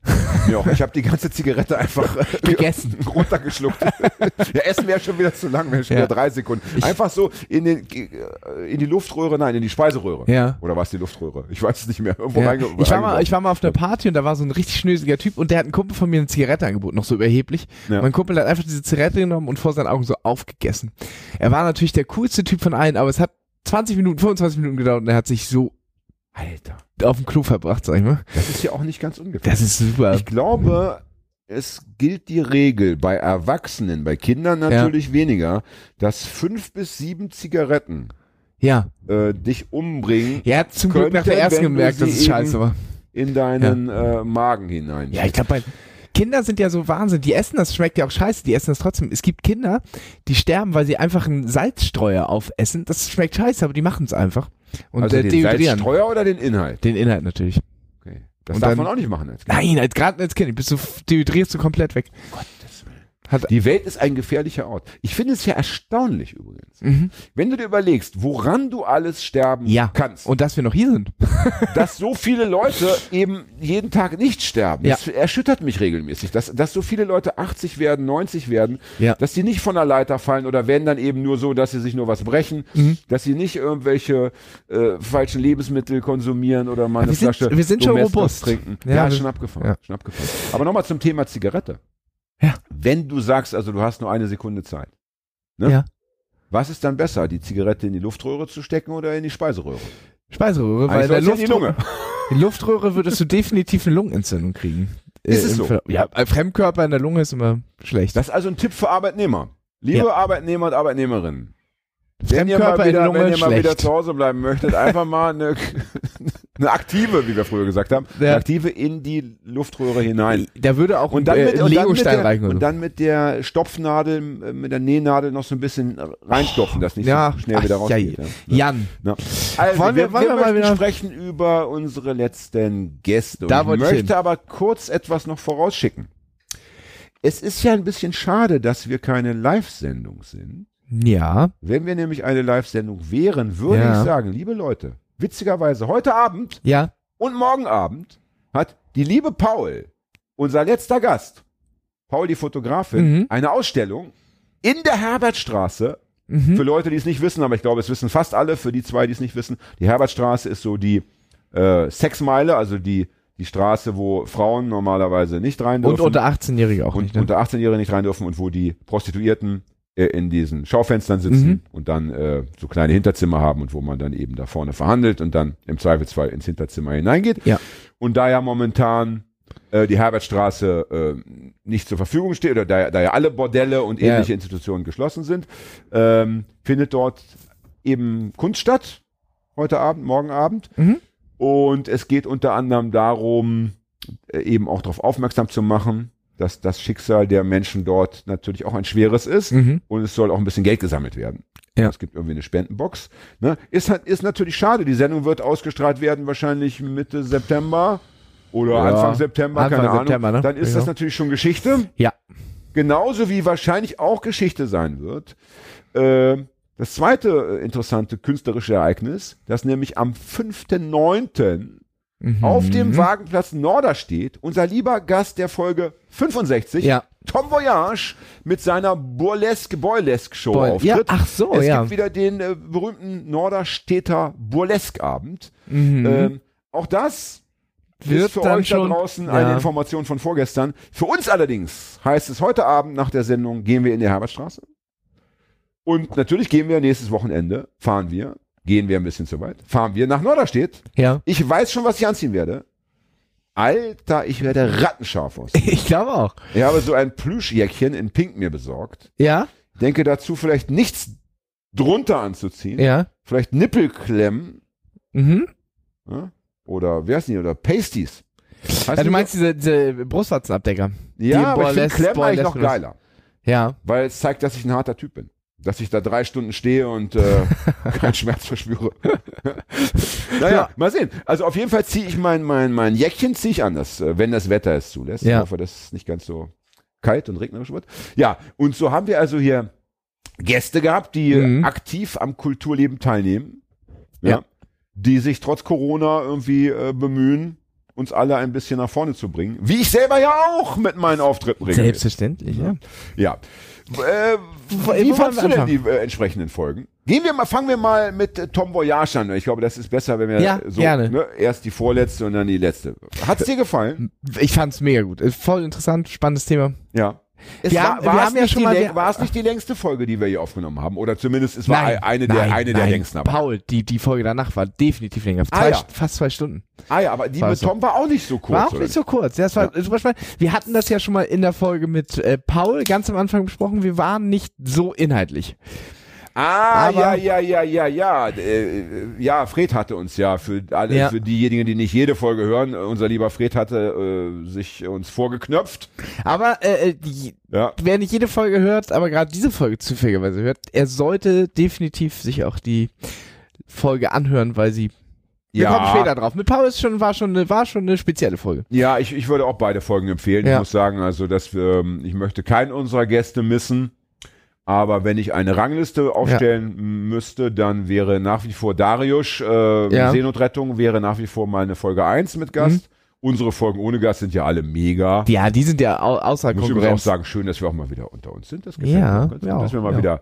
Mir auch. Ich habe die ganze Zigarette einfach äh, Gegessen. runtergeschluckt. ja, Essen wäre schon wieder zu lang, wäre schon Ja. wieder drei Sekunden. Einfach so in, den, äh, in die Luftröhre, nein, in die Speiseröhre. Ja. Oder war es die Luftröhre? Ich weiß es nicht mehr. Irgendwo Ja. reinge Ich, war mal, ich war mal auf einer Party und da war so ein richtig schnösiger Typ und der hat einen Kumpel von mir eine Zigarette angeboten, noch so überheblich. Ja. Mein Kumpel hat einfach diese Zigarette genommen und vor seinen Augen so aufgegessen. Er war natürlich der coolste Typ von allen, aber es hat 20 Minuten, 25 Minuten gedauert und er hat sich so Alter, auf dem Klo verbracht, sag ich mal. das ist ja auch nicht ganz ungefähr. Das ist super. Ich glaube, es gilt die Regel bei Erwachsenen, bei Kindern natürlich weniger, dass fünf bis sieben Zigaretten Ja. äh, dich umbringen Er hat zum Glück nach der ersten gemerkt, dass es scheiße war. in deinen äh, Magen hinein. Ja, ich glaube, bei Kinder sind ja so Wahnsinn. Die essen das, schmeckt ja auch scheiße, die essen das trotzdem. Es gibt Kinder, die sterben, weil sie einfach einen Salzstreuer aufessen. Das schmeckt scheiße, aber die machen es einfach. Und also äh, den dehydrieren. Salzstreuer oder den Inhalt? Den Inhalt natürlich. Okay. Das Und darf dann- man auch nicht machen als Kind. Nein, als, gerade als Kind bist du, dehydrierst du komplett weg. Hat, Die Welt ist ein gefährlicher Ort. Ich finde es ja erstaunlich übrigens. Mhm. Wenn du dir überlegst, woran du alles sterben ja. kannst, Und dass wir noch hier sind. dass so viele Leute eben jeden Tag nicht sterben. Ja. Das erschüttert mich regelmäßig, dass, dass so viele Leute 80 werden, 90 werden, Ja. dass die nicht von der Leiter fallen oder werden dann eben nur so, dass sie sich nur was brechen, Mhm. dass sie nicht irgendwelche äh, falschen Lebensmittel konsumieren oder mal eine wir sind- Flasche wir sind schon robust. trinken. Ja, Ja, schon abgefahren, ja. schon abgefahren. Aber nochmal zum Thema Zigarette. Ja. Wenn du sagst, also du hast nur eine Sekunde Zeit, ne? Ja. was ist dann besser, die Zigarette in die Luftröhre zu stecken oder in die Speiseröhre? Speiseröhre, weil der in die Luftröhre, Lunge. die Luftröhre würdest du definitiv eine Lungenentzündung kriegen. Ist es im so? Ver- Ja, ein Fremdkörper in der Lunge ist immer schlecht. Das ist also ein Tipp für Arbeitnehmer. Liebe Ja. Arbeitnehmer und Arbeitnehmerinnen. Wenn ihr, mal in wieder, Lunge wenn ihr mal wieder zu Hause bleiben möchtet, einfach mal eine, eine aktive, wie wir früher gesagt haben, Ja. eine aktive in die Luftröhre hinein. Da würde auch Und dann, mit, äh, und, dann mit Legostein der, reichen. und dann mit der Stopfnadel, äh, mit der Nähnadel noch so ein bisschen reinstopfen, dass nicht ja, so schnell wieder rausgeht. ja. Ja. Jan, Ja. Also, Wollen wir- wir, wollen wir, mal wieder- sprechen über unsere letzten Gäste. Da ich möchte hin. aber kurz etwas noch vorausschicken. Es ist ja ein bisschen schade, dass wir keine Live-Sendung sind. ja, Wenn wir nämlich eine Live-Sendung wären, würde ich sagen, liebe Leute, witzigerweise heute Abend ja, und morgen Abend hat die liebe Paul, unser letzter Gast, Paul die Fotografin, Mhm. eine Ausstellung in der Herbertstraße. mhm. Für Leute, die es nicht wissen, aber ich glaube, es wissen fast alle, für die zwei, die es nicht wissen. Die Herbertstraße ist so die äh, Sexmeile, also die, die Straße, wo Frauen normalerweise nicht rein dürfen. und unter 18-Jährige auch und nicht. Ne? unter 18-Jährige nicht rein dürfen und wo die Prostituierten in diesen Schaufenstern sitzen Mhm. und dann äh, so kleine Hinterzimmer haben und wo man dann eben da vorne verhandelt und dann im Zweifelsfall ins Hinterzimmer hineingeht. Ja. Und da ja momentan äh, die Herbertstraße äh, nicht zur Verfügung steht oder da, da ja alle Bordelle und Ja. ähnliche Institutionen geschlossen sind, ähm, findet dort eben Kunst statt. Heute Abend, morgen Abend. Mhm. Und es geht unter anderem darum, äh, eben auch darauf aufmerksam zu machen, dass das Schicksal der Menschen dort natürlich auch ein schweres ist Mhm. und es soll auch ein bisschen Geld gesammelt werden. Ja. Es gibt irgendwie eine Spendenbox. Ne? Ist, halt- ist natürlich schade. Die Sendung wird ausgestrahlt werden wahrscheinlich Mitte September oder Ja, Anfang September, Anfang keine September, Ahnung. ne? Dann ist Ja. das natürlich schon Geschichte. Ja. Genauso wie wahrscheinlich auch Geschichte sein wird. Äh, das zweite äh, interessante künstlerische Ereignis, das nämlich am 5.9. Mhm. auf dem Wagenplatz Norderstedt unser lieber Gast der Folge 65, Ja. Tom Voyage, mit seiner Burlesque Boylesque Show Boy- auftritt. ja, ach so, es ja. gibt wieder den äh, berühmten Norderstedter Burlesque Abend. Mhm. Ähm, auch das Wird ist für euch schon- da draußen ja. eine Information von vorgestern. Für uns allerdings heißt es heute Abend nach der Sendung gehen wir in die Herbertstraße. Und natürlich gehen wir nächstes Wochenende, fahren wir, gehen wir ein bisschen zu weit, fahren wir nach Norderstedt. ja. Ich weiß schon, was ich anziehen werde. Alter, ich werde rattenscharf aus. Ich glaube auch. Ich habe so ein Plüschjäckchen in Pink mir besorgt. Ja, Denke dazu vielleicht nichts drunter anzuziehen. ja. Vielleicht Nippelklemmen. Mhm. Ja? Oder, wer ist denn? Oder Pasties. Ja, du meinst diese, diese Brustwarzenabdecker. Ja, die aber ich finde Klemmen eigentlich noch geiler. Ja. Weil es zeigt, dass ich ein harter Typ bin. Dass ich da drei Stunden stehe und äh, keinen Schmerz verspüre. naja, Ja. mal sehen. Also auf jeden Fall ziehe ich mein, mein, mein Jäckchen ziehe ich an, das, äh, wenn das Wetter es zulässt. Ja. Ich hoffe, dass es nicht ganz so kalt und regnerisch wird. Ja, und so haben wir also hier Gäste gehabt, die Mhm. aktiv am Kulturleben teilnehmen. Ja. Ja. Die sich trotz Corona irgendwie äh, bemühen, uns alle ein bisschen nach vorne zu bringen. Wie ich selber ja auch mit meinen Auftritten regelmäßig. Selbstverständlich, ja. Ja. Äh, wie wo fandst du denn die äh, entsprechenden Folgen? Gehen wir mal, fangen wir mal mit äh, Tom Voyage an. Ich glaube, das ist besser, wenn wir Ja, so gerne. Ne, erst die vorletzte und dann die letzte. Hat's dir gefallen? Ich fand's mega gut. Ist Voll interessant, spannendes Thema. Ja. Es Wir war, haben- wir haben ja nicht schon die mal- war es nicht die längste Folge, die wir hier aufgenommen haben? Oder zumindest es war Nein, eine, nein, der, eine der nein. längsten. Aber. Paul, die, die Folge danach war definitiv länger. Ah, Zwei, ja. Fast zwei Stunden. Ah ja, aber die War mit so. Tom war auch nicht so kurz. War auch nicht so kurz. Ja, es war super spannend. Wir hatten das ja schon mal in der Folge mit äh, Paul ganz am Anfang besprochen. Wir waren nicht so inhaltlich. Ah, Aber- ja, ja, ja, ja, ja. Äh, ja, Fred hatte uns ja für alle, Ja. für diejenigen, die nicht jede Folge hören, äh, unser lieber Fred hatte äh, sich uns vorgeknöpft. Aber äh, äh, die, Ja. wer nicht jede Folge hört, aber gerade diese Folge zufälligerweise hört, er sollte definitiv sich auch die Folge anhören, weil sie Wir Ja. kommen später drauf. Mit Paul ist schon, war schon eine, war schon eine spezielle Folge. Ja, ich, ich würde auch beide Folgen empfehlen. Ich Ja. muss sagen, also, dass wir, ähm, ich möchte keinen unserer Gäste missen. Aber wenn ich eine Rangliste aufstellen müsste, dann wäre nach wie vor Darius, äh, Ja. Seenotrettung wäre nach wie vor meine Folge 1 mit Gast. Unsere Folgen ohne Gast sind ja alle mega. Ja, die sind ja au außer Ich muss übrigens auch Konkurrenz. sagen, schön, dass wir auch mal wieder unter uns sind. Das gefällt Ja, mir. Ganz ja, dass wir mal ja. wieder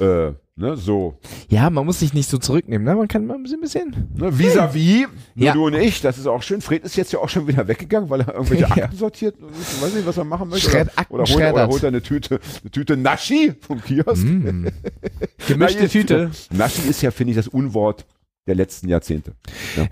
äh, ne, so Ja, man muss sich nicht so zurücknehmen, ne? Man kann mal ein bisschen, ne, vis-à-vis, nur Ja. du und ich, das ist auch schön. Fred ist jetzt ja auch schon wieder weggegangen, weil er irgendwelche Ja. Akten sortiert. Ich weiß nicht, was er machen möchte. Schred- oder, oder, holt, oder holt er eine Tüte, eine Tüte Naschi vom Kiosk. Gemischte Na, jetzt- Tüte. Naschi ist ja, finde ich, das Unwort der letzten Jahrzehnte. Ja.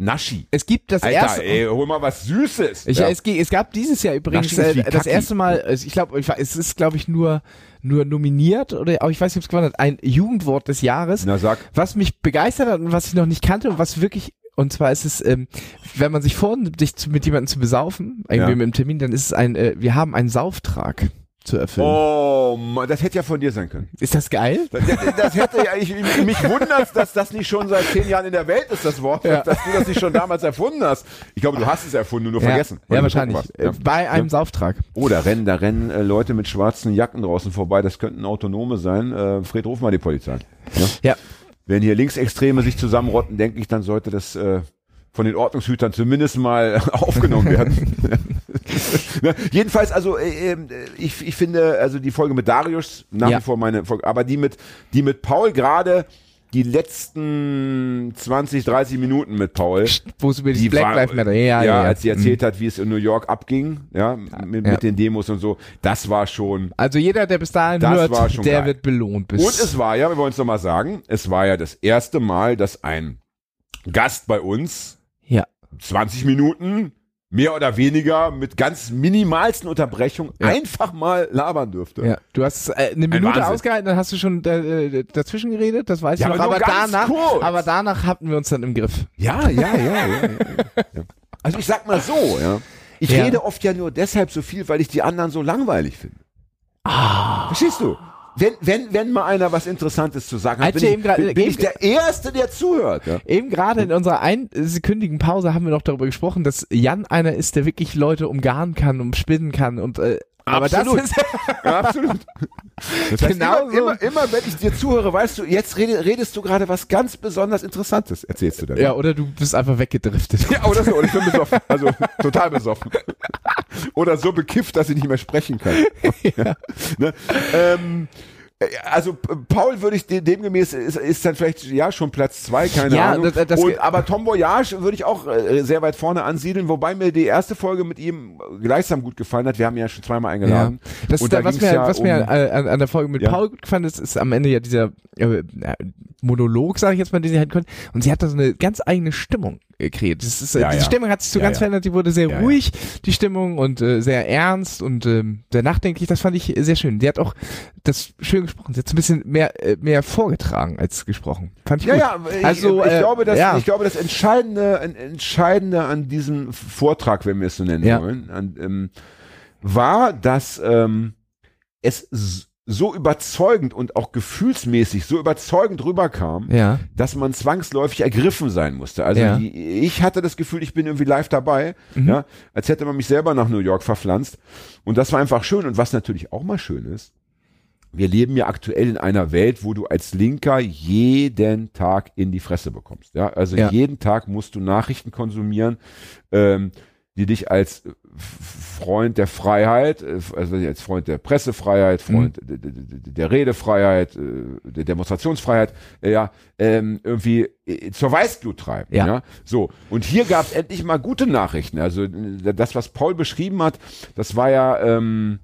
Naschi. Es gibt das Alter, erste. ey, hol mal was Süßes. Ich, ja. es, es gab dieses Jahr übrigens äh, das erste Mal, also ich glaube, es ist glaube ich nur nur nominiert oder auch ich weiß nicht, ob es gewonnen hat, ein Jugendwort des Jahres, Na, sag. was mich begeistert hat und was ich noch nicht kannte und was wirklich und zwar ist es, ähm, wenn man sich vornimmt, sich mit jemandem zu besaufen, irgendwie Ja. mit einem Termin, dann ist es ein, äh, wir haben einen Sauftrag zu erfüllen. Oh, Mann, das hätte ja von dir sein können. Ist das geil? Das, das hätte ja, ich, mich wundert, dass das nicht schon seit zehn Jahren in der Welt ist, das Wort, Ja. dass du das nicht schon damals erfunden hast. Ich glaube, du hast es erfunden, nur vergessen. weil Ja, wahrscheinlich. Äh, Bei einem Sauftrag. Oh, da rennen, da rennen äh, Leute mit schwarzen Jacken draußen vorbei. Das könnten Autonome sein. Äh, Fred, ruf mal die Polizei. Ja? Ja. Wenn hier Linksextreme sich zusammenrotten, denke ich, dann sollte das äh, von den Ordnungshütern zumindest mal aufgenommen werden. ne? Jedenfalls, also äh, äh, ich, ich finde, also die Folge mit Darius nach Ja. wie vor meine Folge, aber die mit, die mit Paul gerade die letzten 20, 30 Minuten mit Paul. Wo es über die Black Lives Matter, ja, ja, ja. als sie erzählt hat, wie es in New York abging, ja, mit, Ja. mit den Demos und so, das war schon. Also jeder, der bis dahin Das hört, war schon der geil. wird belohnt. Bis Und es war ja, wir wollen es nochmal sagen, es war ja das erste Mal, dass ein Gast bei uns ja. 20 Minuten mehr oder weniger mit ganz minimalsten Unterbrechungen Ja. einfach mal labern dürfte. Ja, du hast äh, eine Minute Wahnsinn. ausgehalten, dann hast du schon äh, dazwischen geredet, das weiß Ja, ich noch. aber Aber danach, kurz. aber danach hatten wir uns dann im Griff. Ja, ja, ja, ja, ja, ja. Also ich sag mal so, ja. Ich Ja. rede oft ja nur deshalb so viel, weil ich die anderen so langweilig finde. Verstehst du? Wenn, wenn, wenn mal einer was Interessantes zu sagen hat, Als bin, ich, bin, bin eben- ich der Erste, der zuhört. Ja? Eben gerade in unserer einsekündigen Pause haben wir noch darüber gesprochen, dass Jan einer ist, der wirklich Leute umgarnen kann, umspinnen kann und äh, aber Absolut. das ist Ja, absolut. Das heißt, Genau immer, so. immer, immer, wenn ich dir zuhöre, weißt du, jetzt rede, redest du gerade was ganz besonders Interessantes, erzählst du dann. ja oder du bist einfach weggedriftet. Ja, oder so, oder ich bin besoffen. Also total besoffen. Oder so bekifft, dass ich nicht mehr sprechen kann. Ja. Ne? Ähm, äh, also P- Paul würde ich de- demgemäß ist, ist dann vielleicht ja schon Platz zwei, keine Ja, Ahnung. das- das- Und, aber Tom Voyage würde ich auch äh, sehr weit vorne ansiedeln, wobei mir die erste Folge mit ihm gleichsam gut gefallen hat. Wir haben ihn ja schon zweimal eingeladen. Das, Und da, was mir, ja was mir um- äh, an, an der Folge mit Ja. Paul gut gefallen ist, ist am Ende ja dieser äh, äh, Monolog, sage ich jetzt mal, den sie halten können. Und sie hat da so eine ganz eigene Stimmung äh, kreiert. Das ist, äh, Ja, diese ja. Stimmung hat sich so Ja, ganz verändert. Die wurde sehr ruhig, die Stimmung, und äh, sehr ernst und ähm, sehr nachdenklich. Das fand ich äh, sehr schön. Die hat auch das schön gesprochen. Sie hat ein bisschen mehr, äh, mehr vorgetragen als gesprochen. Fand ich Ja, gut. ja, ich, Also, ich, äh, glaube, dass, ich glaube, das Entscheidende, Entscheidende an diesem Vortrag, wenn wir es so nennen wollen, an, ähm, war, dass ähm, es so überzeugend und auch gefühlsmäßig so überzeugend rüberkam, Ja. dass man zwangsläufig ergriffen sein musste. Also Ja. die, ich hatte das Gefühl, ich bin irgendwie live dabei, Mhm. ja, als hätte man mich selber nach New York verpflanzt. Und das war einfach schön. Und was natürlich auch mal schön ist, wir leben ja aktuell in einer Welt, wo du als Linker jeden Tag in die Fresse bekommst. Ja, also Ja. jeden Tag musst du Nachrichten konsumieren, ähm, die dich als äh, Freund der Freiheit, äh, also als Freund der Pressefreiheit, Freund der, der, der- der Redefreiheit, äh, der Demonstrationsfreiheit, ja, ähm, irgendwie zur Weißglut treiben. Ja. Ja. So. Und hier gab es endlich mal gute Nachrichten. Also das, was Paul beschrieben hat, das war ja, ähm,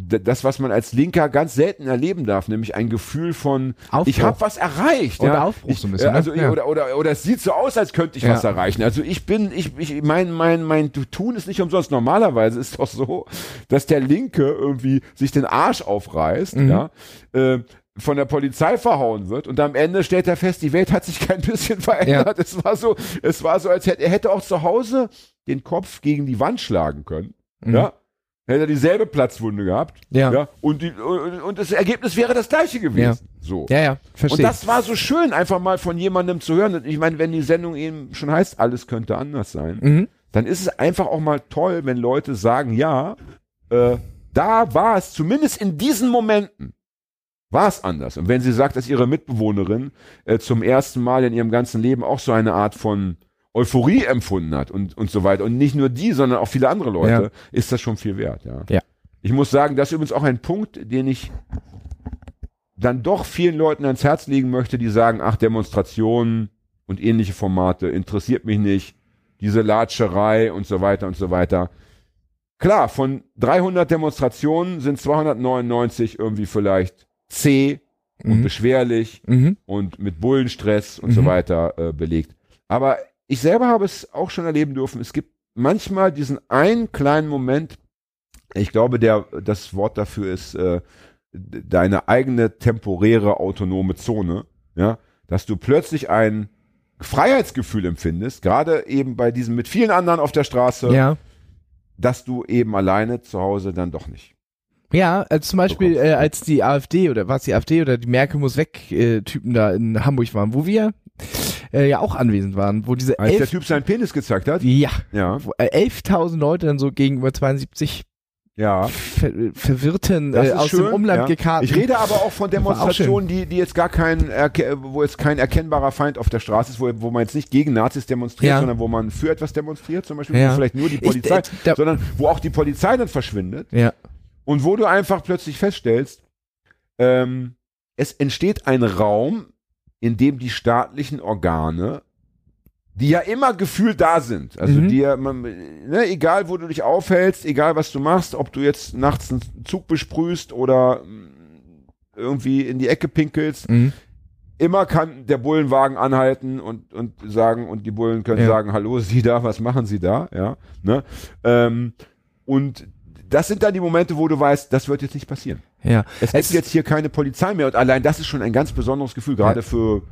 das, was man als Linker ganz selten erleben darf, nämlich ein Gefühl von, Aufbruch. ich habe was erreicht. Oder ja. Aufbruch ich, so ein bisschen, äh, Also, ne? Ja. oder, oder, oder es sieht so aus, als könnte ich Ja. was erreichen. Also ich bin, ich, ich, mein, mein, mein Tun ist nicht umsonst. Normalerweise ist doch so, dass der Linke irgendwie sich den Arsch aufreißt, Mhm. ja, äh, von der Polizei verhauen wird und am Ende stellt er fest, die Welt hat sich kein bisschen verändert. Es war so, es war so, als hätte er hätte auch zu Hause den Kopf gegen die Wand schlagen können. Mhm. Ja. Hätte er dieselbe Platzwunde gehabt. Ja. ja und, die, und, und das Ergebnis wäre das gleiche gewesen. Ja. So. Ja, ja, Und verstehe. das war so schön, einfach mal von jemandem zu hören. Und Ich meine, wenn die Sendung eben schon heißt, alles könnte anders sein, Mhm. dann ist es einfach auch mal toll, wenn Leute sagen, ja, äh, da war es zumindest in diesen Momenten war es anders. Und wenn sie sagt, dass ihre Mitbewohnerin äh, zum ersten Mal in ihrem ganzen Leben auch so eine Art von Euphorie empfunden hat und, und so weiter. Und nicht nur die, sondern auch viele andere Leute, Ja. ist das schon viel wert. Ja. Ja. Ich muss sagen, das ist übrigens auch ein Punkt, den ich dann doch vielen Leuten ans Herz legen möchte, die sagen, ach, Demonstrationen und ähnliche Formate interessiert mich nicht, diese Latscherei und so weiter und so weiter. Klar, von 300 Demonstrationen sind 299 irgendwie vielleicht zäh und Mhm. beschwerlich Mhm. und mit Bullenstress und so Mhm. weiter äh, belegt. Aber ich selber habe es auch schon erleben dürfen. Es gibt manchmal diesen einen kleinen Moment, ich glaube, der, das Wort dafür ist äh, deine eigene temporäre autonome Zone, ja, dass du plötzlich ein Freiheitsgefühl empfindest, gerade eben bei diesem mit vielen anderen auf der Straße, Ja. dass du eben alleine zu Hause dann doch nicht. Ja, als zum Beispiel, äh, als die AfD oder was die AfD oder die Merkel muss weg äh, Typen da in Hamburg waren, wo wir äh, ja auch anwesend waren, wo diese Als der elf, Typ seinen Penis gezeigt hat, ja, ja, wo, äh, 11.000 Leute dann so gegenüber 72 ja. ver verwirrten äh, ist aus schön, dem Umland ja. gekarten. Ich rede aber auch von war auch Demonstrationen, die, die jetzt gar kein, wo jetzt kein erkennbarer Feind auf der Straße ist, wo, wo man jetzt nicht gegen Nazis demonstriert, Ja. sondern wo man für etwas demonstriert, zum Beispiel, Ja. vielleicht nur die Ich- Polizei, äh, da- sondern wo auch die Polizei dann verschwindet Ja, und wo du einfach plötzlich feststellst, ähm, es entsteht ein Raum, in dem die staatlichen Organe die ja immer gefühlt da sind. Also Mhm. die ja, man, ne, egal wo du dich aufhältst, egal was du machst, ob du jetzt nachts einen Zug besprühst oder mm, irgendwie in die Ecke pinkelst, mhm. immer kann der Bullenwagen anhalten und, und sagen, und die Bullen können Ja. sagen, hallo, Sie da, was machen Sie da? Ja, ne? Ähm, und das sind dann die Momente, wo du weißt, das wird jetzt nicht passieren. Ja. Es gibt jetzt hier keine Polizei mehr und allein das ist schon ein ganz besonderes Gefühl, gerade Ja. für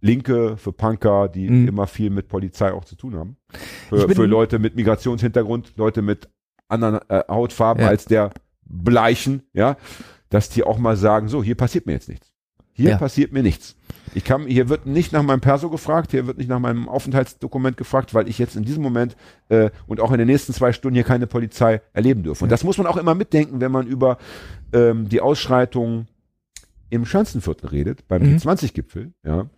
Linke, für Punker, die Mhm. immer viel mit Polizei auch zu tun haben. Für, für Leute mit Migrationshintergrund, Leute mit anderen äh, Hautfarben Ja. als der Bleichen, ja, dass die auch mal sagen, so, hier passiert mir jetzt nichts. Hier Ja. passiert mir nichts. Ich kann, hier wird nicht nach meinem Perso gefragt, hier wird nicht nach meinem Aufenthaltsdokument gefragt, weil ich jetzt in diesem Moment äh, und auch in den nächsten zwei Stunden hier keine Polizei erleben dürfe. Und das muss man auch immer mitdenken, wenn man über ähm, die Ausschreitungen im Schanzenviertel redet, beim Mhm. G20-Gipfel, ja.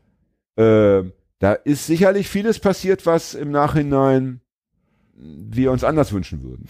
Ähm, da ist sicherlich vieles passiert, was im Nachhinein wir uns anders wünschen würden.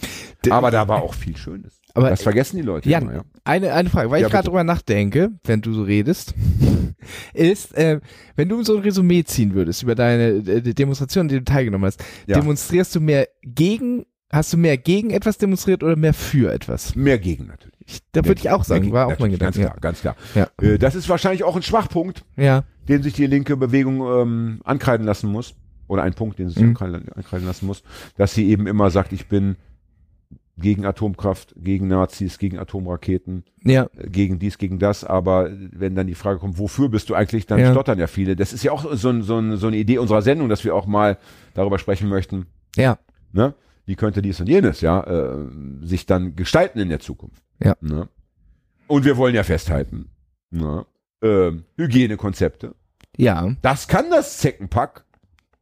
Aber da war auch viel Schönes. Aber das vergessen die Leute Jan, immer, ja. eine, eine Frage, weil Ja, ich gerade drüber nachdenke, wenn du so redest, ist, äh, wenn du so ein Resümee ziehen würdest über deine äh, die Demonstration, an der du teilgenommen hast, Ja. demonstrierst du mehr gegen, hast du mehr gegen etwas demonstriert oder mehr für etwas? Mehr gegen natürlich. Ich, da würde ich auch sagen, war auch mein Gedanke. Ganz klar, ganz klar. Äh, das ist wahrscheinlich auch ein Schwachpunkt, Ja. den sich die linke Bewegung ähm, ankreiden lassen muss. Oder ein Punkt, den sie sich Mhm. ankreiden lassen muss, dass sie eben immer sagt, ich bin gegen Atomkraft, gegen Nazis, gegen Atomraketen, Ja, äh, gegen dies, gegen das, aber wenn dann die Frage kommt, wofür bist du eigentlich, dann Ja. stottern ja viele. Das ist ja auch so, ein, so, ein, so eine Idee unserer Sendung, dass wir auch mal darüber sprechen möchten, ja, ne? wie könnte dies und jenes, ja, äh, sich dann gestalten in der Zukunft. Ja. Ne? Und wir wollen ja festhalten, ne? ähm, Hygienekonzepte. ja. Das kann das Zeckenpack.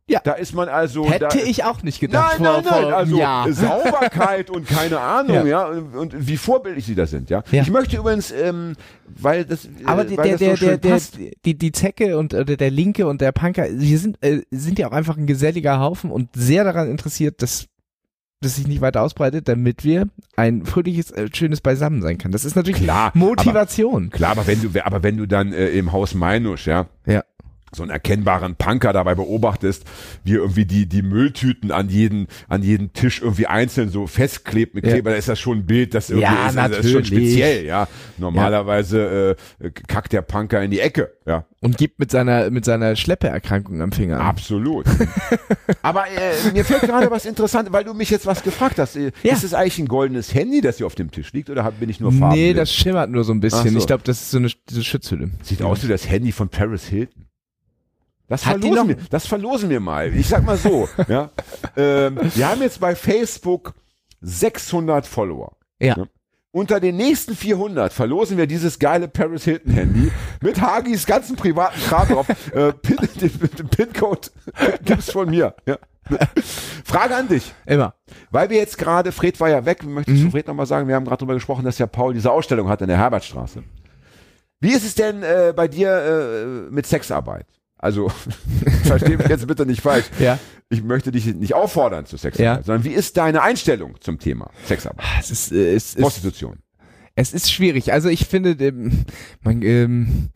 Ja. Da ist man also. Hätte ich auch nicht gedacht Nein, nein, vor, nein, vor also ja. Sauberkeit und keine Ahnung, Ja. ja, und, und wie vorbildlich sie da sind, ja. Ja. Ich möchte übrigens, ähm, weil das, Aber äh, der, weil der, das so der, schön der, der, passt. die, die Zecke und äh, der Linke und der Punker, wir sind, äh, sind ja auch einfach ein geselliger Haufen und sehr daran interessiert, dass das sich nicht weiter ausbreitet, damit wir ein fröhliches, äh, schönes Beisammen sein kann. Das ist natürlich Klar, Motivation. Klar, aber wenn du, aber wenn du dann äh, im Haus Meinusch, ja, Ja. So einen erkennbaren Punker dabei beobachtest, wie irgendwie die, die Mülltüten an jeden, an jeden Tisch irgendwie einzeln so festklebt mit Ja. Kleber, da ist das schon ein Bild, das irgendwie Ja, ist, also das ist schon natürlich. speziell, ja. Normalerweise äh, kackt der Punker in die Ecke, ja. Und gibt mit seiner, mit seiner Schleppeerkrankung am Finger an. Absolut. Aber äh, mir fällt gerade was interessant, weil du mich jetzt was gefragt hast. Äh, Ja. Ist es eigentlich ein goldenes Handy, das hier auf dem Tisch liegt, oder bin ich nur farbenblind? Nee, das schimmert nur so ein bisschen. So. Ich glaube, das ist so eine, diese Schutzhülle. Sieht aus wie das Handy von Paris Hilton. Das Hat verlosen, wir, das verlosen wir mal. Ich sag mal so. ja. ähm, wir haben jetzt bei Facebook 600 Follower. Ja. Ja. unter den nächsten 400 verlosen wir dieses geile Paris Hilton Handy mit Hagis ganzen privaten Kram drauf. äh, Pin, den, den Pincode gibt's von mir. Ja. Frage an dich. Immer. Weil wir jetzt gerade, Fred war ja weg, möchtest du Fred nochmal sagen, wir haben gerade darüber gesprochen, dass ja Paul diese Ausstellung hat in der Herbertstraße. Wie ist es denn äh, bei dir äh, mit Sexarbeit? Also, versteh mich jetzt bitte nicht falsch. Ja. Ich möchte dich nicht auffordern zu Sexarbeit, Ja. sondern wie ist deine Einstellung zum Thema Sexarbeit? Es ist, äh, es ist, Prostitution. es ist schwierig. Also ich finde, man, ähm,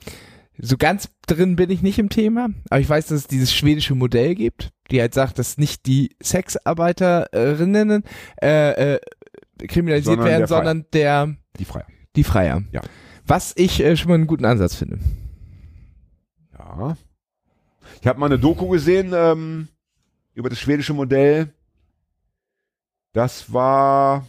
so ganz drin bin ich nicht im Thema, aber ich weiß, dass es dieses schwedische Modell gibt, die halt sagt, dass nicht die Sexarbeiterinnen äh, äh, kriminalisiert Sondern werden, der sondern der Die Freier. die Freier. Ja. Was ich äh, schon mal einen guten Ansatz finde. Ja. Ich habe mal eine Doku gesehen ähm, über das schwedische Modell. Das war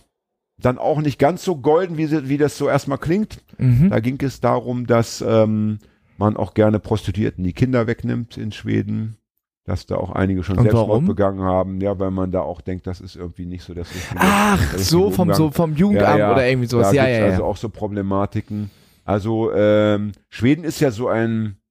dann auch nicht ganz so golden, wie, sie, wie das so erstmal klingt. Mhm. Da ging es darum, dass ähm, man auch gerne Prostituierten die Kinder wegnimmt in Schweden. Dass da auch einige schon Und Selbstmord warum? begangen haben. Ja, weil man da auch denkt, das ist irgendwie nicht so das richtige. Ach, richtige so vom so vom Jugendamt oder irgendwie sowas. Da Ja, ja, ja. also auch so Problematiken. Also ähm, Schweden ist ja so ein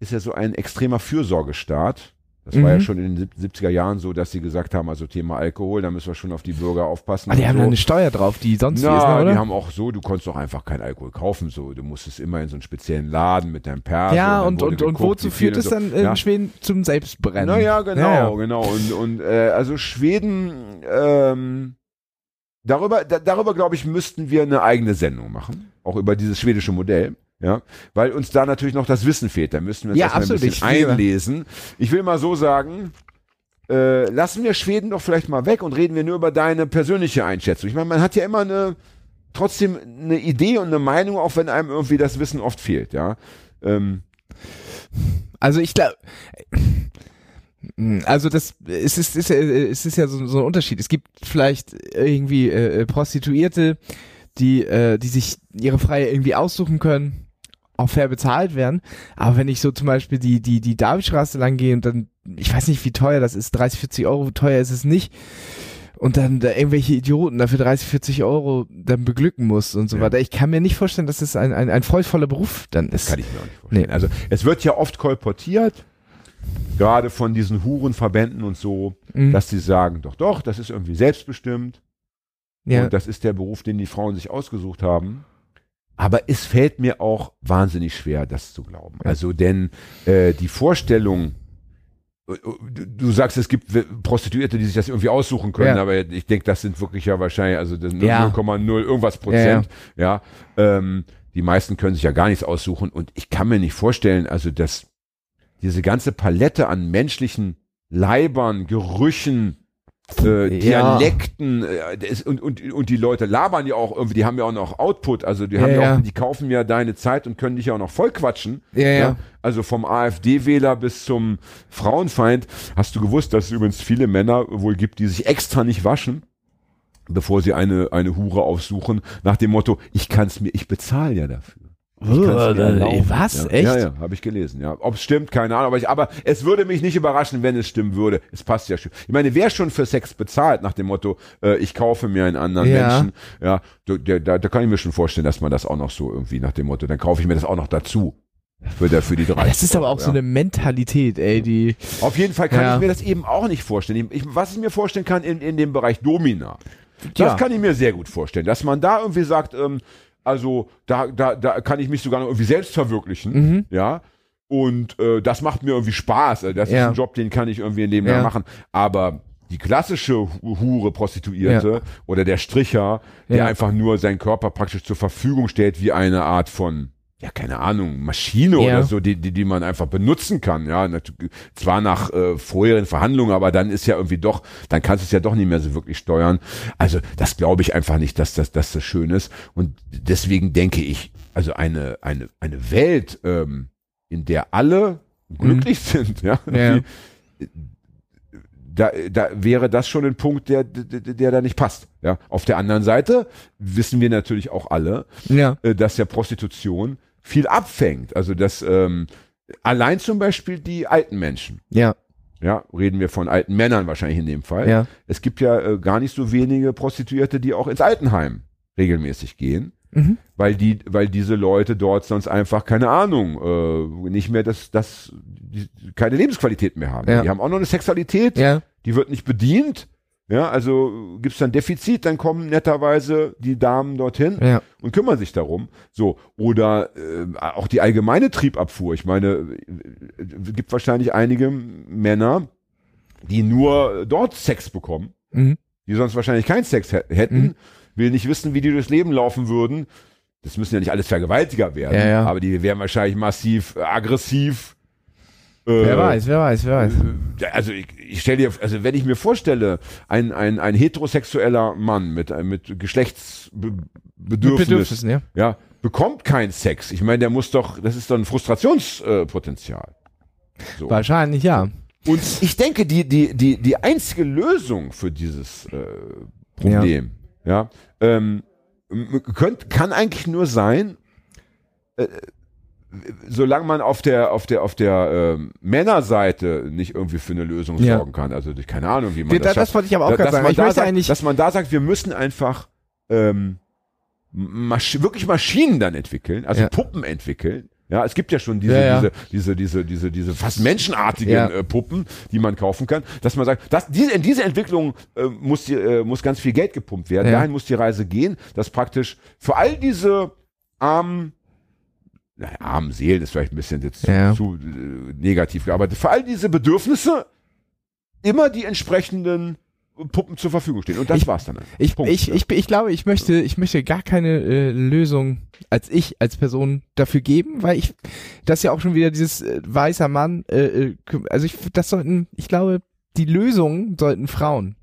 ist ja so ein extremer Fürsorgestaat. Das war ja Mhm. schon in den sieb- 70er Jahren so, dass sie gesagt haben, also Thema Alkohol, da müssen wir schon auf die Bürger aufpassen. Ah, die und haben so. eine Steuer drauf, die sonst wie ist, Na, ne, oder? die haben auch so, du konntest doch einfach keinen Alkohol kaufen, so. Du musstest immer in so einen speziellen Laden mit deinem Perso. ja, und, und, und geguckt, wozu wie viel führt und es so. dann in Ja. Schweden zum Selbstbrennen? Naja, genau, Ja, ja. genau. Und, und äh, also Schweden, ähm, darüber, da, darüber glaube ich, müssten wir eine eigene Sendung machen. Auch über dieses schwedische Modell. Ja, weil uns da natürlich noch das Wissen fehlt. Da müssten wir uns Ja, erstmal ein bisschen einlesen. Ich will mal so sagen, äh, lassen wir Schweden doch vielleicht mal weg und reden wir nur über deine persönliche Einschätzung. Ich meine, man hat ja immer eine, trotzdem eine Idee und eine Meinung, auch wenn einem irgendwie das Wissen oft fehlt, ja. Ähm, Also ich glaube, also das es ist, ist, es ist ja so, so ein Unterschied. Es gibt vielleicht irgendwie äh, Prostituierte, die, äh, die sich ihre Freie irgendwie aussuchen können, auch fair bezahlt werden. Aber wenn ich so zum Beispiel die, die, die Davidstraße lang gehe und dann, ich weiß nicht, wie teuer das ist, 30, 40 Euro, teuer ist es nicht. Und dann da irgendwelche Idioten dafür 30, 40 Euro dann beglücken muss und so Ja. weiter. Ich kann mir nicht vorstellen, dass es ein, ein, ein freudvoller Beruf dann ist. Kann ich mir auch nicht vorstellen. Nee. Also es wird ja oft kolportiert, gerade von diesen Hurenverbänden und so, Mhm. dass sie sagen, doch, doch, das ist irgendwie selbstbestimmt ja. und das ist der Beruf, den die Frauen sich ausgesucht haben. Aber es fällt mir auch wahnsinnig schwer, das zu glauben. Also denn äh, die Vorstellung, äh, du, du sagst, es gibt Prostituierte, die sich das irgendwie aussuchen können, Ja. aber ich denke, das sind wirklich ja wahrscheinlich, also das sind Ja. 0,0 irgendwas Prozent. Ja, ähm, die meisten können sich ja gar nichts aussuchen und ich kann mir nicht vorstellen, also dass diese ganze Palette an menschlichen Leibern, Gerüchen, äh, Ja. Dialekten äh, das- und, und, und die Leute labern ja auch irgendwie, die haben ja auch noch Output, also die haben Ja, ja, ja. auch, die kaufen ja deine Zeit und können dich ja auch noch voll quatschen. Ja, ja. Also vom AfD-Wähler bis zum Frauenfeind. Hast du gewusst, dass es übrigens viele Männer wohl gibt, die sich extra nicht waschen, bevor sie eine, eine Hure aufsuchen, nach dem Motto, ich kann's mir, ich bezahle ja dafür. Oh, was? Ja, Echt? Ja, ja, habe ich gelesen. Ja, ob es stimmt, keine Ahnung. Aber, ich, aber es würde mich nicht überraschen, wenn es stimmen würde. Es passt ja schon. Ich meine, wer schon für Sex bezahlt, nach dem Motto, äh, ich kaufe mir einen anderen Ja. Menschen, ja, da, da, da kann ich mir schon vorstellen, dass man das auch noch so irgendwie nach dem Motto, dann kaufe ich mir das auch noch dazu. Für, der, für die drei. Das ist aber auch so eine Mentalität, ey, die. Auf jeden Fall kann Ja. ich mir das eben auch nicht vorstellen. Ich, was ich mir vorstellen kann in, in dem Bereich Domina, das Ja. kann ich mir sehr gut vorstellen, dass man da irgendwie sagt, ähm, also da, da, da kann ich mich sogar noch irgendwie selbst verwirklichen, Mhm. ja. Und äh, das macht mir irgendwie Spaß. Also das Ja. ist ein Job, den kann ich irgendwie in dem Ja. Jahr machen. Aber die klassische Hu- Hure, Prostituierte oder der Stricher, der Ja. einfach nur seinen Körper praktisch zur Verfügung stellt, wie eine Art von ja, keine Ahnung, Maschine Ja. oder so, die, die, die man einfach benutzen kann, ja. Zwar nach äh, vorherigen Verhandlungen, aber dann ist ja irgendwie doch, dann kannst du es ja doch nicht mehr so wirklich steuern. Also das glaube ich einfach nicht, dass das, dass das schön ist. Und deswegen denke ich, also eine, eine, eine Welt, ähm, in der alle glücklich sind, ja. Mhm. Ja. Da, da wäre das schon ein Punkt, der, der, der da nicht passt. Ja. Auf der anderen Seite wissen wir natürlich auch alle, Ja. äh, dass ja Prostitution viel abfängt. Also dass ähm, allein zum Beispiel die alten Menschen, Ja. ja, reden wir von alten Männern wahrscheinlich in dem Fall. Ja. Es gibt ja äh, gar nicht so wenige Prostituierte, die auch ins Altenheim regelmäßig gehen, Mhm. weil die, weil diese Leute dort sonst einfach keine Ahnung, äh, nicht mehr das, das, die, keine Lebensqualität mehr haben. Ja. Die haben auch noch eine Sexualität, Ja. die wird nicht bedient. Ja, also gibt's dann Defizit, dann kommen netterweise die Damen dorthin Ja. und kümmern sich darum. So oder äh, auch die allgemeine Triebabfuhr. Ich meine, äh, es gibt wahrscheinlich einige Männer, die nur dort Sex bekommen, Mhm. die sonst wahrscheinlich keinen Sex hä- hätten, Mhm. will nicht wissen, wie die durchs Leben laufen würden. Das müssen ja nicht alles Vergewaltiger werden, Ja, ja. aber die wären wahrscheinlich massiv äh, aggressiv. Äh, Wer weiß, wer weiß, wer weiß. ja, also ich, ich stelle dir, also wenn ich mir vorstelle, ein, ein, ein heterosexueller Mann mit, mit Geschlechtsbedürfnis, Bedürfnissen, ja. ja, bekommt keinen Sex. Ich meine, der muss doch, das ist doch ein Frustrationspotenzial. Äh, Potenzial. so. Wahrscheinlich, ja. Und ich denke, die, die, die, die einzige Lösung für dieses äh, Problem, ja, ähm, m- könnt, kann eigentlich nur sein, äh, solange man auf der, auf der, auf der ähm, Männerseite nicht irgendwie für eine Lösung Ja. sorgen kann. Also durch keine Ahnung, wie man das das, das wollte ich aber auch Da- gerade sagen. man Ich da sagt, eigentlich, dass man da sagt, wir müssen einfach ähm, Masch wirklich Maschinen dann entwickeln, also Ja. Puppen entwickeln. Ja, es gibt ja schon diese, Ja, ja. diese, diese, diese, diese, diese fast menschenartigen äh, Puppen, die man kaufen kann, dass man sagt, dass diese, in diese Entwicklung äh, muss, die, äh, muss ganz viel Geld gepumpt werden. Dahin muss die Reise gehen, dass praktisch für all diese armen, naja, armen Seelen ist vielleicht ein bisschen jetzt Ja. zu, zu äh, negativ gearbeitet, für all diese Bedürfnisse immer die entsprechenden Puppen zur Verfügung stehen. Und das Ich- war's dann. ich, Punkt. ich, Ja. ich, ich glaube, ich möchte, ich möchte gar keine äh, Lösung als ich, als Person dafür geben, weil ich, das ja auch schon wieder dieses äh, weißer Mann, äh, äh, also ich, das sollten, ich glaube, die Lösungen sollten Frauen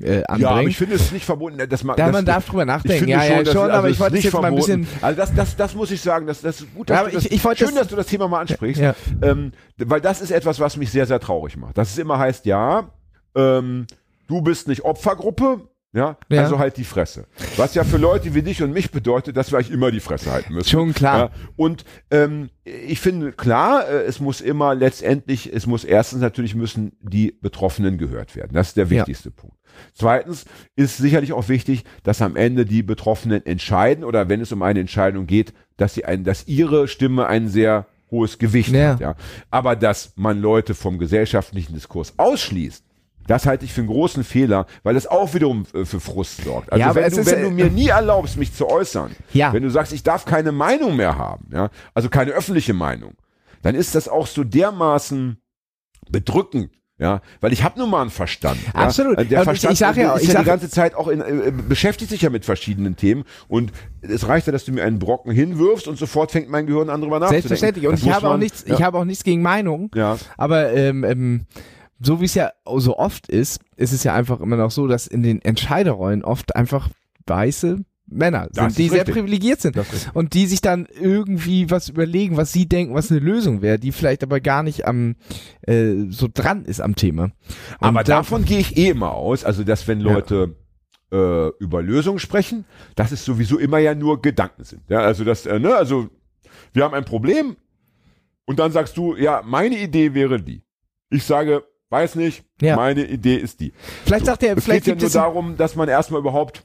äh, anbringen. Ja, aber ich finde es nicht verbunden, dass man, ja, das, man darf drüber ich nachdenken. finde Ja, schon, ja, dass, schon, also aber ich wollte jetzt mal ein verboten. bisschen, Also das, das, das muss ich sagen, das, das ist gut, dass Ja, du das, ich- ich wollte schön, das- dass du das Thema mal ansprichst, Ja. ähm, weil das ist etwas, was mich sehr, sehr traurig macht. Dass es immer heißt, ja, ähm, du bist nicht Opfergruppe, ja, Ja. also halt die Fresse. Was ja für Leute wie dich und mich bedeutet, dass wir eigentlich immer die Fresse halten müssen. Schon klar. Ja, und ähm, ich finde klar, äh, es muss immer letztendlich, es muss erstens natürlich müssen die Betroffenen gehört werden. Das ist der Ja. wichtigste Punkt. Zweitens ist sicherlich auch wichtig, dass am Ende die Betroffenen entscheiden oder wenn es um eine Entscheidung geht, dass sie ein, dass ihre Stimme ein sehr hohes Gewicht Ja. hat. Ja. Aber dass man Leute vom gesellschaftlichen Diskurs ausschließt, das halte ich für einen großen Fehler, weil das auch wiederum äh, für Frust sorgt. Also Ja, wenn, du, wenn du mir nie erlaubst, mich zu äußern, Ja. wenn du sagst, ich darf keine Meinung mehr haben, ja, also keine öffentliche Meinung, dann ist das auch so dermaßen bedrückend. Ja, weil ich habe nun mal einen Verstand. Absolut. Ja. Der Und ich- Verstand ich sag ja auch- ist ich ja die ganze Zeit auch in, äh, beschäftigt sich ja mit verschiedenen Themen und es reicht ja, dass du mir einen Brocken hinwirfst und sofort fängt mein Gehirn an drüber nachzudenken. selbstverständlich. Und Das ich habe auch nichts, ja. ich habe auch nichts gegen Meinung. ja. Aber ähm, ähm, so wie es ja so oft ist, ist es ja einfach immer noch so, dass in den Entscheiderrollen oft einfach weiße Männer Das sind, die sehr privilegiert sind und die sich dann irgendwie was überlegen, was sie denken, was eine Lösung wäre, die vielleicht aber gar nicht am äh, so dran ist am Thema. Und Aber da- davon gehe ich eh immer aus, also dass wenn Leute äh, über Lösungen sprechen, dass es sowieso immer ja nur Gedanken sind. Ja, also das, äh, ne, also wir haben ein Problem und dann sagst du, ja, meine Idee wäre die. Ich sage, weiß nicht, Ja. meine Idee ist die. vielleicht sagt er, Es vielleicht geht ja nur es darum, dass man erstmal überhaupt,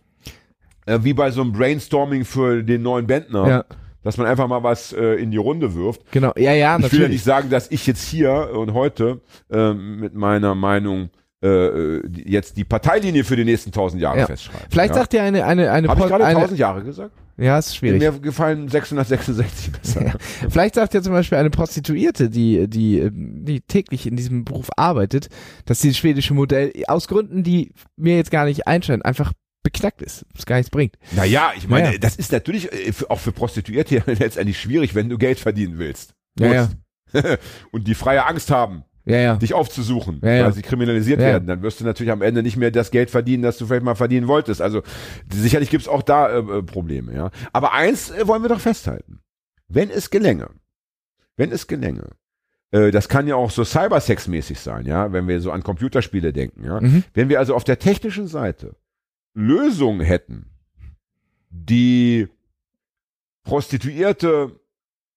äh, wie bei so einem Brainstorming für den neuen Bändner, Ja. dass man einfach mal was äh, in die Runde wirft. genau, ja, ja, Ich will ja natürlich. nicht sagen, dass ich jetzt hier und heute ähm, mit meiner Meinung äh, die- jetzt die Parteilinie für die nächsten tausend Jahre Ja. festschreibe. Vielleicht ja? sagt er eine eine eine, Habe ich gerade 1000 Jahre gesagt? ja, ist schwierig. Mir gefallen 666 besser. Vielleicht sagt ja zum Beispiel eine Prostituierte, die, die, die täglich in diesem Beruf arbeitet, dass dieses schwedische Modell aus Gründen, die mir jetzt gar nicht einscheinen, einfach beknackt ist, es gar nichts bringt. Naja, ich meine, Naja. das ist natürlich äh, auch für Prostituierte ja letztendlich schwierig, wenn du Geld verdienen willst. Ja, Musst. und die freie Angst haben, Ja, ja. dich aufzusuchen, Ja, weil sie kriminalisiert werden. Dann wirst du natürlich am Ende nicht mehr das Geld verdienen, das du vielleicht mal verdienen wolltest. Also sicherlich gibt's auch da äh, äh, Probleme, ja. Aber eins äh, wollen wir doch festhalten. Wenn es gelänge, wenn es gelänge, äh, das kann ja auch so Cybersex-mäßig sein, ja, wenn wir so an Computerspiele denken, ja. Mhm. Wenn wir also auf der technischen Seite Lösungen hätten, die Prostituierte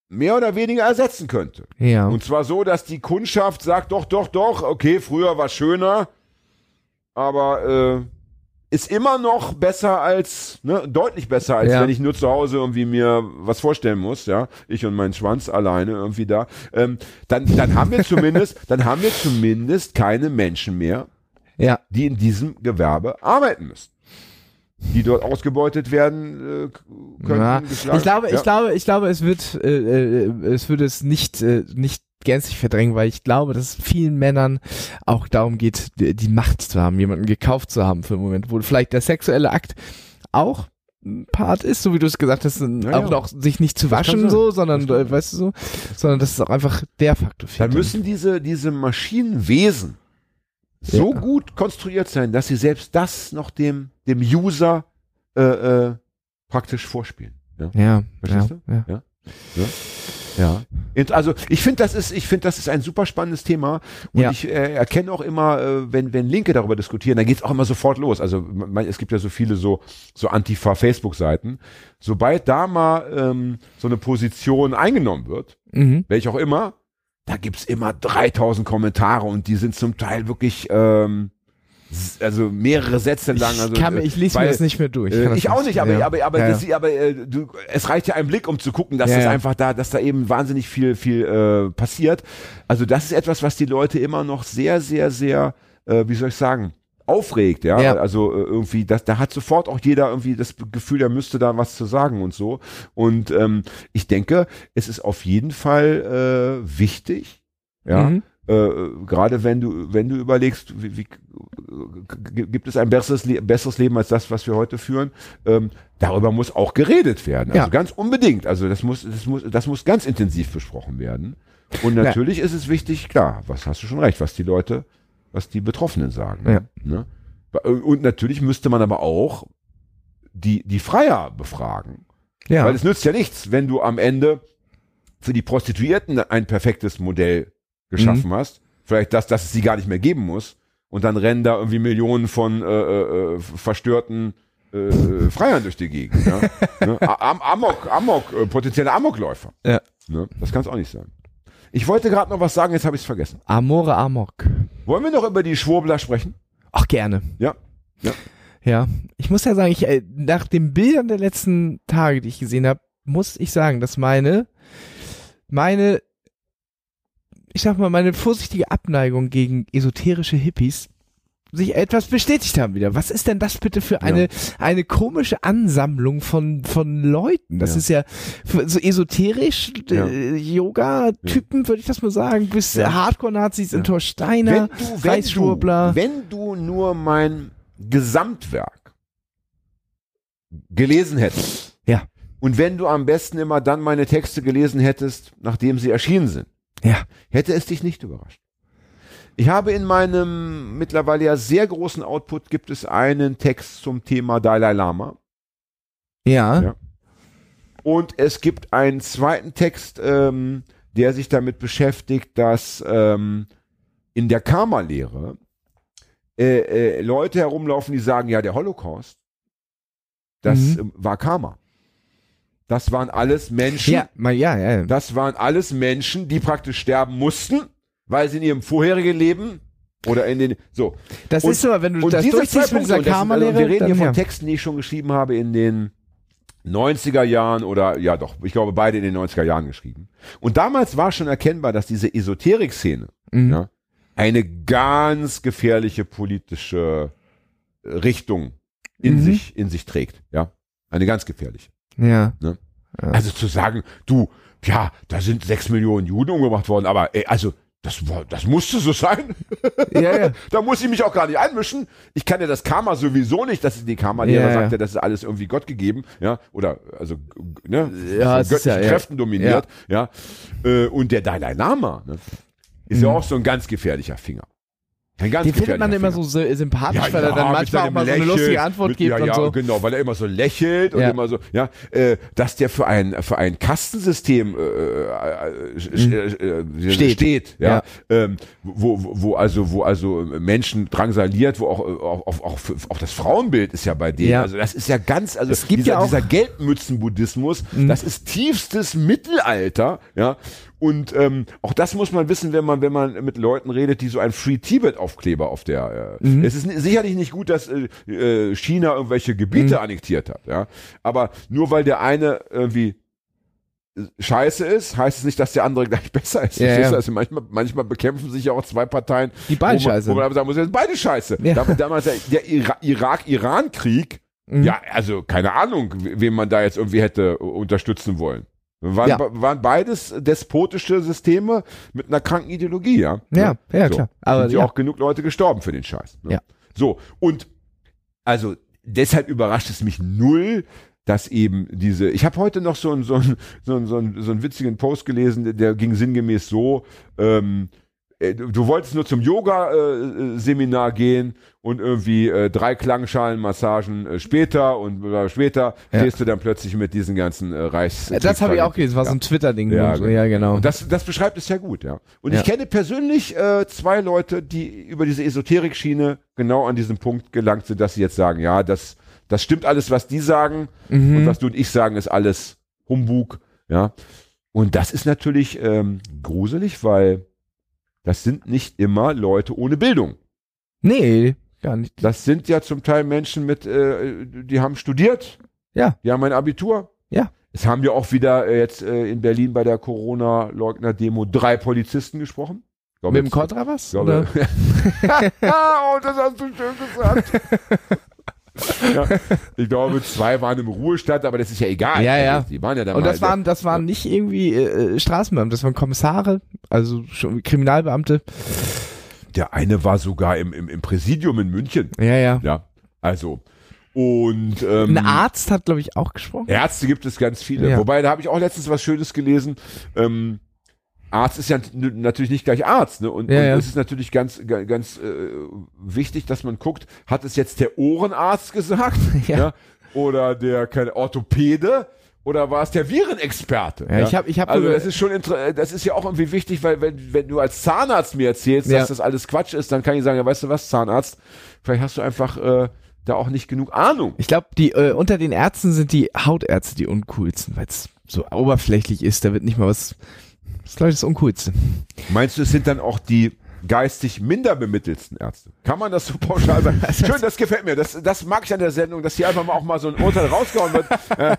mehr oder weniger ersetzen könnte. Ja. Und zwar so, dass die Kundschaft sagt, doch, doch, doch, okay, früher war schöner, aber äh, ist immer noch besser als, ne, deutlich besser, als Ja. wenn ich nur zu Hause irgendwie mir was vorstellen muss, ja, ich und mein Schwanz alleine irgendwie da. Ähm, dann, dann haben wir zumindest, dann haben wir zumindest keine Menschen mehr, Ja. die in diesem Gewerbe arbeiten müssen. Die dort ausgebeutet werden äh, können. Ja. Ich glaube, ja. ich glaube, ich glaube, es wird, äh, äh, es würde es nicht, äh, nicht gänzlich verdrängen, weil ich glaube, dass es vielen Männern auch darum geht, die, die Macht zu haben, jemanden gekauft zu haben für einen Moment, wo vielleicht der sexuelle Akt auch ein Part ist, so wie du es gesagt hast, Ja, auch ja. noch sich nicht zu waschen so, sondern äh, weißt du so, sondern das ist auch einfach der Faktor. Dann müssen diese, diese Maschinenwesen so Ja. gut konstruiert sein, dass sie selbst das noch dem, dem User äh, äh, praktisch vorspielen. Ja. ja, ja, Verstehst du? ja. Ja. Ja. Int- Also ich finde, das ist, ich finde, das ist ein super spannendes Thema und Ja. ich äh, erkenne auch immer, äh, wenn wenn Linke darüber diskutieren, dann geht's auch immer sofort los. Also man, es gibt ja so viele so so Antifa-Facebook-Seiten. Sobald da mal ähm, so eine Position eingenommen wird, Mhm. welche auch immer, da gibt's immer 3000 Kommentare und die sind zum Teil wirklich ähm, also mehrere Sätze lang. Also, ich, kann, mir- äh, ich lese mir weil- das nicht mehr durch. äh, kann das ich auch nicht, aber, ja. aber, aber, ja, das, ja. aber äh, du, es reicht ja ein Blick, um zu gucken, dass Ja, das einfach da, dass da eben wahnsinnig viel, viel äh, passiert. Also das ist etwas, was die Leute immer noch sehr, sehr, sehr, äh, wie soll ich sagen, aufregt, ja. Ja. Also äh, irgendwie, das, da hat sofort auch jeder irgendwie das Gefühl, er müsste da was zu sagen und so. Und ähm, ich denke, es ist auf jeden Fall äh, wichtig, ja. Mhm. Äh, gerade wenn du, wenn du überlegst, wie, wie gibt es ein besseres, Le besseres Leben als das, was wir heute führen, ähm, darüber muss auch geredet werden. Also Ja. ganz unbedingt. Also das muss, das muss, das muss ganz intensiv besprochen werden. Und natürlich ist es wichtig, klar, was hast du schon recht, was die Leute, was die Betroffenen sagen. Ja. Ne? Und natürlich müsste man aber auch die, die Freier befragen. ja. Weil es nützt ja nichts, wenn du am Ende für die Prostituierten ein perfektes Modell geschaffen Mhm. hast. Vielleicht das, dass es sie gar nicht mehr geben muss. Und dann rennen da irgendwie Millionen von äh, äh, verstörten äh, Freiern durch die Gegend. Ja? ne? Am, Amok, Amok, äh, potenzielle Amokläufer. Ja. Ne? Das kann es auch nicht sein. Ich wollte gerade noch was sagen, jetzt habe ich es vergessen. Amore Amok. Wollen wir noch über die Schwurbler sprechen? Ach, gerne. Ja. Ja, ich muss ja sagen, ich, äh, nach den Bildern der letzten Tage, die ich gesehen habe, muss ich sagen, dass meine, meine, ich sag mal, meine vorsichtige Abneigung gegen esoterische Hippies sich etwas bestätigt haben wieder. Was ist denn das bitte für eine, eine komische Ansammlung von, von Leuten? Das Ja. ist ja so esoterisch, Ja. äh, Yoga-Typen, würde ich das mal sagen, bis Ja. Hardcore-Nazis in Ja. Thor Steiner, wenn du, wenn, du, wenn du nur mein Gesamtwerk gelesen hättest. Ja. Und wenn du am besten immer dann meine Texte gelesen hättest, nachdem sie erschienen sind, Ja. hätte es dich nicht überrascht. Ich habe in meinem mittlerweile ja sehr großen Output gibt es einen Text zum Thema Dalai Lama. Ja. Ja. Und es gibt einen zweiten Text, ähm, der sich damit beschäftigt, dass ähm, in der Karma-Lehre äh, äh, Leute herumlaufen, die sagen, ja, der Holocaust, das Mhm. ähm, war Karma. Das waren alles Menschen, Ja, mal, ja, ja. das waren alles Menschen, die praktisch sterben mussten, weil sie in ihrem vorherigen Leben oder in den, so. Das Und- ist so, wenn du Und das durchziehst mit dieser Karma-Lehre, also wir reden hier von ja. Texten, die ich schon geschrieben habe in den 90er Jahren oder, ja doch, ich glaube beide in den 90er Jahren geschrieben. Und damals war schon erkennbar, dass diese Esoterik-Szene Mhm. ja, eine ganz gefährliche politische Richtung in Mhm. sich, in sich trägt, ja. Eine ganz gefährliche. Ja. Ne? Ja. Also zu sagen, du, ja, da sind sechs Millionen Juden umgebracht worden, aber ey, also das war, das musste so sein. Ja, ja. da muss ich mich auch gar nicht einmischen. Ich kann ja das Karma sowieso nicht, dass die Karma-Lehrer Ja, sagt ja. ja, das ist alles irgendwie Gott gegeben, ja, oder also ne, Ja, von ja, göttlichen ja. Kräften dominiert, ja. Äh, und der Dalai Lama ne, ist ja Mhm. auch so ein ganz gefährlicher Finger. Den findet man immer Finger. so sy- sympathisch, weil er ja, dann manchmal auch mal so eine Lächeln, lustige Antwort mit, gibt ja, und ja, so. genau, weil er immer so lächelt und Ja. immer so, ja, äh, dass der für ein für ein Kastensystem äh, äh, äh, äh, Steht. steht, ja, Ja. Ähm, wo, wo wo also wo also Menschen drangsaliert, wo auch äh, auch auch, auch, auch das Frauenbild ist ja bei denen, Ja. also das ist ja ganz, also Es gibt dieser, ja auch- dieser Gelbmützen-Buddhismus, Mhm. das ist tiefstes Mittelalter, ja. Und ähm, auch das muss man wissen, wenn man wenn man mit Leuten redet, die so ein Free Tibet Aufkleber auf der. Äh, Mhm. Es ist sicherlich nicht gut, dass äh, äh, China irgendwelche Gebiete Mhm. annektiert hat, ja. Aber nur weil der eine irgendwie scheiße ist, heißt es nicht, dass der andere gleich besser ist. Ja, ja. Also manchmal, manchmal bekämpfen sich ja auch zwei Parteien, Die beide wo man, scheiße Wo man aber sagen muss, ja, beide scheiße. Ja. Damals, der, Ira Irak-Iran-Krieg, Mhm. ja, also keine Ahnung, we- wen man da jetzt irgendwie hätte äh, unterstützen wollen. Waren, Ja. waren beides despotische Systeme mit einer kranken Ideologie, ja. Ja, ja, klar. Aber sind ja ja. auch genug Leute gestorben für den Scheiß. Ne? Ja. So, und also deshalb überrascht es mich null, dass eben diese, ich habe heute noch so einen so einen so einen so einen so einen witzigen Post gelesen, der- ging sinngemäß so, ähm, äh, du, du wolltest nur zum Yoga-Seminar gehen und irgendwie äh, drei Klangschalenmassagen äh, später und äh, später Ja. stehst du dann plötzlich mit diesen ganzen äh, Reichs. Das habe ich auch gelesen, war so ein Twitter-Ding. Ja, Ja, ja, genau. das, das beschreibt es ja gut, ja. Und Ja. ich kenne persönlich äh, zwei Leute, die über diese Esoterik-Schiene genau an diesem Punkt gelangt sind, dass sie jetzt sagen, ja, das, das stimmt alles, was die sagen Mhm. und was du und ich sagen, ist alles Humbug, ja. Und das ist natürlich ähm, gruselig, weil das sind nicht immer Leute ohne Bildung. nee, gar nicht. Das sind ja zum Teil Menschen mit, äh, die haben studiert, Ja. die haben ein Abitur. Ja. Es haben ja auch wieder äh, jetzt äh, in Berlin bei der Corona-Leugner-Demo drei Polizisten gesprochen. Ich glaube, Mit dem Kontra was? glaube, Oder? oh, das hast du schön gesagt. ja, ich glaube, zwei waren im Ruhestand, aber das ist ja egal. Ja, ja. Also, die waren ja dann Und das waren, das waren nicht irgendwie äh, Straßenbeamte, das waren Kommissare, also schon Kriminalbeamte. Der eine war sogar im, im, im Präsidium in München. Ja, ja. Ja, also. Und ähm, Ein Arzt hat, glaube ich, auch gesprochen. Ärzte gibt es ganz viele. Ja. Wobei, da habe ich auch letztens was Schönes gelesen. Ähm, Arzt ist ja natürlich nicht gleich Arzt, ne? Und, Ja, und ja. es ist natürlich ganz, ga- ganz äh, wichtig, dass man guckt, hat es jetzt der Ohrenarzt gesagt? Ja. Oder der keine Orthopäde? Oder war es der Virenexperte? Ja, ich hab- ich hab also das ist schon äh, das ist ja auch irgendwie wichtig, weil wenn, wenn du als Zahnarzt mir erzählst, Ja. dass das alles Quatsch ist, dann kann ich sagen, ja, weißt du was, Zahnarzt, vielleicht hast du einfach äh, da auch nicht genug Ahnung. Ich glaube, die äh, unter den Ärzten sind die Hautärzte die uncoolsten, weil es so oberflächlich ist. Da wird nicht mal was. Das ist, glaube ich, das Uncoolste. Meinst du, es sind dann auch die geistig minder bemittelsten Ärzte? Kann man das so pauschal sagen? Schön, das gefällt mir. Das, das mag ich an der Sendung, dass hier einfach mal auch mal so ein Urteil rausgehauen wird. Äh,